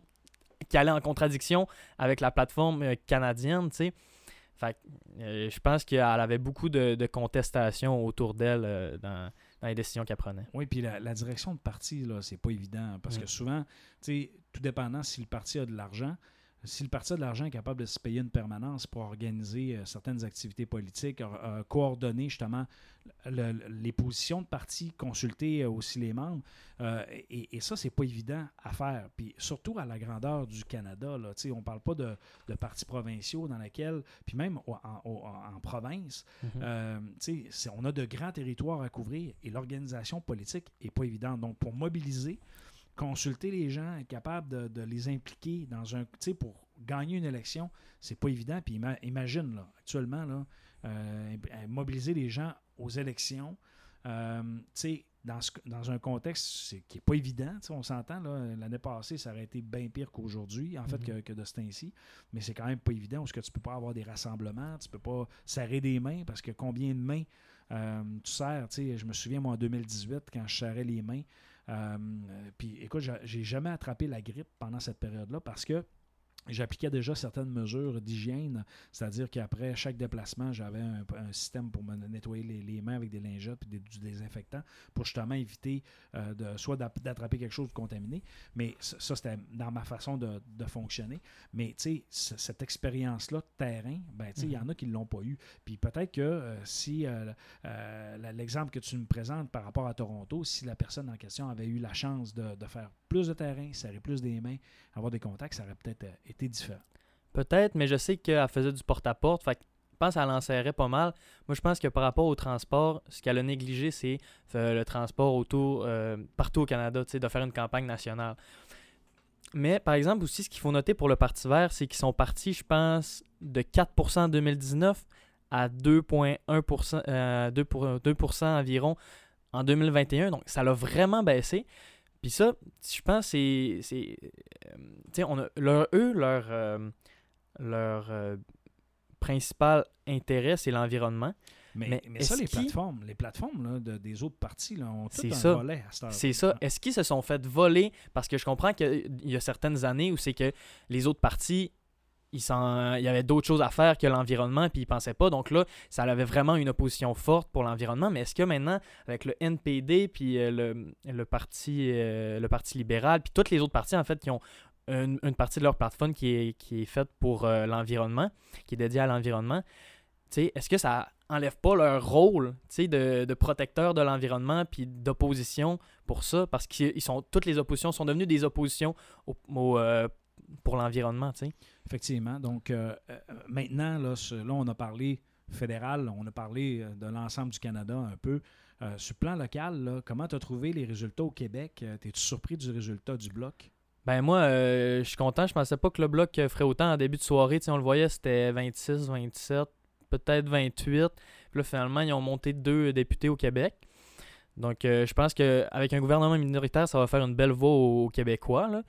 qui allait en contradiction avec la plateforme euh, canadienne. Fait euh, je pense qu'elle avait beaucoup de, de contestations autour d'elle dans, dans les décisions qu'elle prenait. Oui, puis la, la direction de parti, là, c'est pas évident. Parce Mm. que souvent, tu sais, tout dépendant si le parti a de l'argent, si le parti a de l'argent est capable de se payer une permanence pour organiser euh, certaines activités politiques, euh, coordonner justement le- le- les positions de parti, consulter euh, aussi les membres, euh, et, et ça, c'est pas évident à faire. Puis surtout à la grandeur du Canada, là, on parle pas de, de partis provinciaux dans lesquels, puis même en, province, c'est- on a de grands territoires à couvrir et l'organisation politique n'est pas évidente. Donc, pour mobiliser, consulter les gens, être capable de, de les impliquer dans un. Tu sais, pour gagner une élection, c'est pas évident. Puis ima- imagine, là, actuellement, là, euh, imp- mobiliser les gens aux élections, euh, tu sais, dans, ce- dans un contexte qui n'est pas évident, tu sais, on s'entend, là, l'année passée, ça aurait été bien pire qu'aujourd'hui, en fait, Mhm. que, que de ce temps-ci, mais c'est quand même pas évident, parce que tu peux pas avoir des rassemblements, tu peux pas serrer des mains, parce que combien de mains euh, tu serres, tu sais, je me souviens, moi, en 2018, quand je serrais les mains, euh, euh, puis écoute, j'ai- j'ai jamais attrapé la grippe pendant cette période-là, parce que J'appliquais déjà certaines mesures d'hygiène, c'est-à-dire qu'après chaque déplacement, j'avais un, système pour me nettoyer les, mains avec des lingettes et du désinfectant pour justement éviter euh, de, soit d'attraper quelque chose de contaminé. Mais ça, c'était dans ma façon de, fonctionner. Mais tu sais, cette expérience-là de terrain, ben, tu sais, il y en a qui ne l'ont pas eu. Puis peut-être que euh, si euh, l'exemple que tu me présentes par rapport à Toronto, si la personne en question avait eu la chance de, de faire plus de terrain, serrer plus des mains, avoir des contacts, ça aurait peut-être euh, Peut-être, mais je sais qu'elle faisait du porte-à-porte. Fait que je pense qu'elle en serrait pas mal. Moi, je pense que par rapport au transport, ce qu'elle a négligé, c'est euh, le transport autour, euh, partout au Canada, de faire une campagne nationale. Mais par exemple, aussi, ce qu'il faut noter pour le Parti vert, c'est qu'ils sont partis, je pense, de 4% en 2019 à 2,1%, euh, 2, pour- 2% environ en 2021. Donc, ça l'a vraiment baissé. Puis ça, je pense, c'est. euh, tu sais, on a, leur, eux, leur, euh, leur euh, principal intérêt, c'est l'environnement. Mais, Mais mais ça, les plateformes, les plateformes là, de- des autres partis là, ont tout un ça. volet à cette. C'est ça. Est-ce qu'ils se sont fait voler? Parce que je comprends qu'il y a certaines années où c'est que les autres partis, il y avait d'autres choses à faire que l'environnement, puis ils pensaient pas. Donc là, ça avait vraiment une opposition forte pour l'environnement. Mais est-ce que maintenant, avec le NPD, puis euh, le, le, parti, euh, le Parti libéral, puis tous les autres partis, en fait, qui ont une, une partie de leur plateforme qui est, qui est faite pour euh, l'environnement, qui est dédiée à l'environnement, est-ce que ça enlève pas leur rôle de, de protecteur de l'environnement puis d'opposition pour ça? Parce que sont, toutes les oppositions sont devenues des oppositions au, pour l'environnement. tu sais. Effectivement. Donc, euh, euh, maintenant, là, ce- là, on a parlé fédéral, on a parlé euh, de l'ensemble du Canada un peu. Euh, sur le plan local, là, comment tu as trouvé les résultats au Québec? T'es-tu surpris du résultat du bloc? Ben moi, euh, je suis content. Je pensais pas que le bloc ferait autant en début de soirée. On le voyait, c'était 26, 27, peut-être 28. Puis là, finalement, ils ont monté deux députés au Québec. Donc, euh, je pense qu'avec un gouvernement minoritaire, ça va faire une belle voix aux, aux Québécois. Là.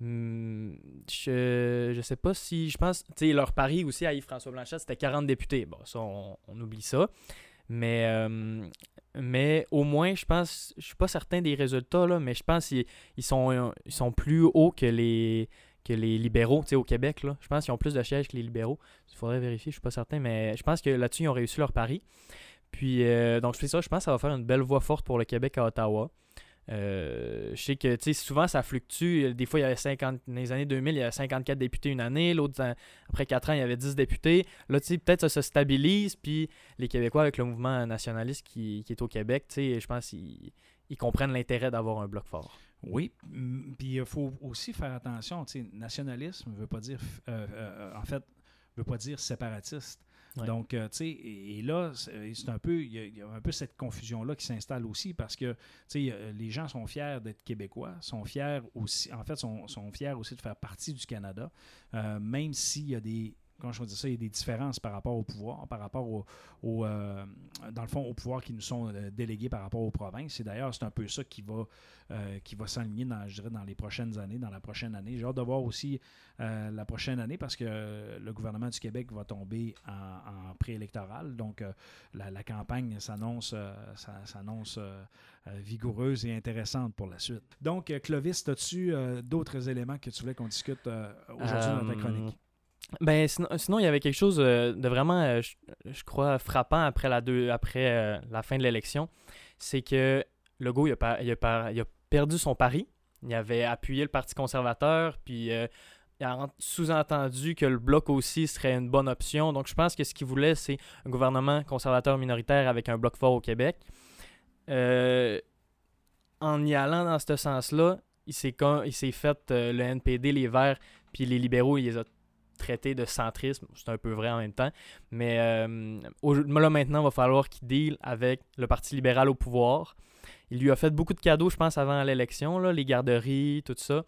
Hum, je, je sais pas si. Je pense. Tu sais, leur pari aussi à Yves-François Blanchette, c'était 40 députés. Bon, ça, on, on oublie ça. Mais, euh, mais au moins, je pense. Je suis pas certain des résultats, là, mais je pense qu'ils ils sont, ils sont plus hauts que les, que les libéraux tu sais, au Québec. Là. Je pense qu'ils ont plus de sièges que les libéraux. Il faudrait vérifier, je suis pas certain, mais je pense que là-dessus, ils ont réussi leur pari. Puis, euh, donc, je fais ça, je pense que ça va faire une belle voix forte pour le Québec à Ottawa. Euh, je sais que souvent ça fluctue. Des fois, il y avait 50, dans les années 2000, il y avait 54 députés une année. L'autre, après 4 ans, il y avait 10 députés. Là, peut-être ça se stabilise. Puis les Québécois, avec le mouvement nationaliste qui, est au Québec, je pense qu'ils ils comprennent l'intérêt d'avoir un bloc fort. Oui, puis il faut aussi faire attention. tu sais, Nationalisme ne veut pas dire, euh, euh, en fait, veut pas dire séparatiste. Donc, euh, tu sais, et, là, c'est c'est un peu, il y, a- un peu cette confusion-là qui s'installe aussi parce que, tu sais, euh, les gens sont fiers d'être québécois, sont fiers aussi, en fait, sont, sont fiers aussi de faire partie du Canada, euh, même s'il y a des, comment je vais dire ça, il y a des différences par rapport au pouvoir, par rapport au, au, euh, dans le fond, au pouvoir qui nous sont euh, délégués par rapport aux provinces. Et d'ailleurs, c'est un peu ça qui va, euh, qui va s'aligner dans, je dirais, dans les prochaines années, dans la prochaine année. J'ai hâte de voir aussi euh, la prochaine année parce que le gouvernement du Québec va tomber en, en préélectoral. Donc, la, la campagne s'annonce s'annonce vigoureuse et intéressante pour la suite. Donc, Clovis, as-tu d'autres éléments que tu voulais qu'on discute aujourd'hui dans ta chronique? Ben, sinon, sinon, il y avait quelque chose euh, de vraiment, euh, je, je crois, frappant après la, deux, après, euh, la fin de l'élection. C'est que Legault, il a, il, a il a perdu son pari. Il avait appuyé le Parti conservateur, puis euh, il a en- sous-entendu que le bloc aussi serait une bonne option. Donc, je pense que ce qu'il voulait, c'est un gouvernement conservateur minoritaire avec un bloc fort au Québec. En y allant dans ce sens-là, il s'est fait le NPD, les Verts, puis les libéraux, il les a traités de centrisme. C'est un peu vrai en même temps. Mais euh, là, maintenant, il va falloir qu'il deal avec le Parti libéral au pouvoir. Il lui a fait beaucoup de cadeaux, je pense, avant l'élection, les garderies, tout ça.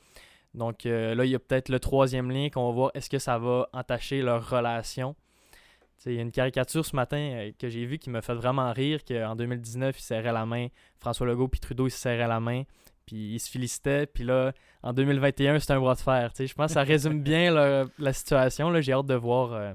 Donc euh, là, il y a peut-être le troisième lien qu'on va voir. Est-ce que ça va entacher leur relation? Il y a une caricature ce matin euh, que j'ai vue qui m'a fait vraiment rire, qu'en 2019, il serrait la main. François Legault puis Trudeau, ils se la main. Puis ils se félicitaient. Puis là, en 2021, c'est un bras de fer. Je pense que ça résume bien la, la situation. J'ai hâte de voir euh,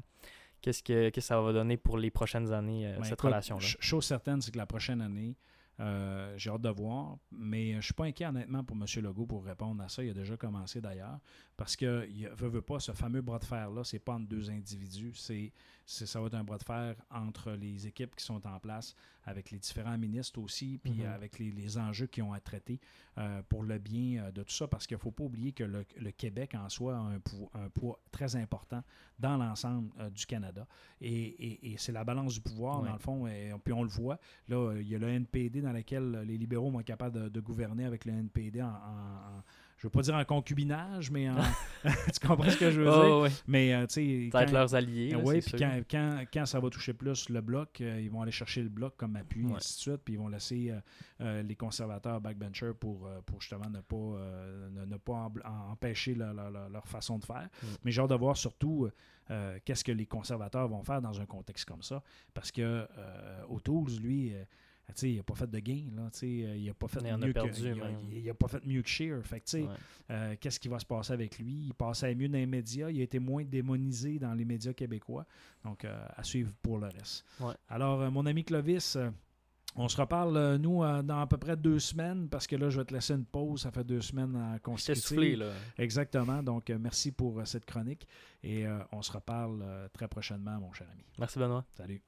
qu'est-ce que, que ça va donner pour les prochaines années, euh, Ben, cette relation-là. ch- Chose certaine, c'est que la prochaine année, euh, j'ai hâte de voir, mais je suis pas inquiet honnêtement pour M. Legault pour répondre à ça. Il a déjà commencé d'ailleurs, parce que il veut, veut pas ce fameux bras de fer-là, c'est pas entre deux individus, c'est, ça va être un bras de fer entre les équipes qui sont en place, avec les différents ministres aussi, puis Mhm. avec les, les enjeux qui ont à traiter euh, pour le bien euh, de tout ça, parce qu'il ne faut pas oublier que le, le Québec en soi a un, poids très important dans l'ensemble euh, du Canada. Et, et- et c'est la balance du pouvoir, Ouais. dans le fond, et, puis on le voit. Là, il y a le NPD dans lequel les libéraux vont être capables de, de gouverner avec le NPD en, en- en- je veux pas dire en concubinage, mais en... tu comprends ce que je veux dire? Ouais. Mais, euh, tu sais... Ça va être quand- leurs alliés. oui, puis quand, quand, quand ça va toucher plus le bloc, euh, ils vont aller chercher le bloc comme appui, Ouais. ainsi de suite, puis ils vont laisser euh, euh, les conservateurs backbenchers pour, pour justement ne pas, ne, ne pas en- empêcher leur, leur- leur- leur façon de faire. Mm. Mais j'ai hâte de voir surtout qu'est-ce que les conservateurs vont faire dans un contexte comme ça. Parce que euh, O'Toole, lui, euh, il n'a pas fait de gain, là, euh, il n'a pas fait Il en a mieux perdu, que, il a- même. il a pas fait mieux que Shear. Fait que, Ouais. euh, qu'est-ce qui va se passer avec lui? Il passait mieux dans les médias. Il a été moins démonisé dans les médias québécois. Donc, euh, à suivre pour le reste. Ouais. Alors, euh, mon ami Clovis, on se reparle, nous, dans à peu près deux semaines, parce que là, je vais te laisser une pause. Ça fait deux semaines t'ai soufflé, là. Exactement. Donc, merci pour cette chronique. Et on se reparle très prochainement, mon cher ami. Merci, Benoît. Salut.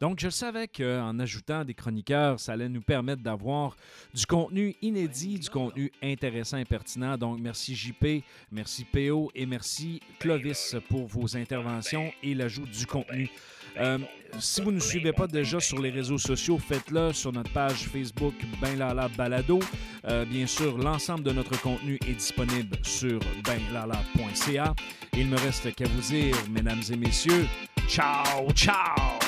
Donc, je savais qu'en ajoutant des chroniqueurs, ça allait nous permettre d'avoir du contenu inédit, du contenu intéressant et pertinent. Donc, merci JP, merci PO et merci Clovis pour vos interventions et l'ajout du contenu. Euh, si vous ne nous suivez pas déjà sur les réseaux sociaux, faites-le sur notre page Facebook Ben Lala Balado. Euh, bien sûr, l'ensemble de notre contenu est disponible sur benlala.ca. Il me reste qu'à vous dire, mesdames et messieurs, ciao, ciao!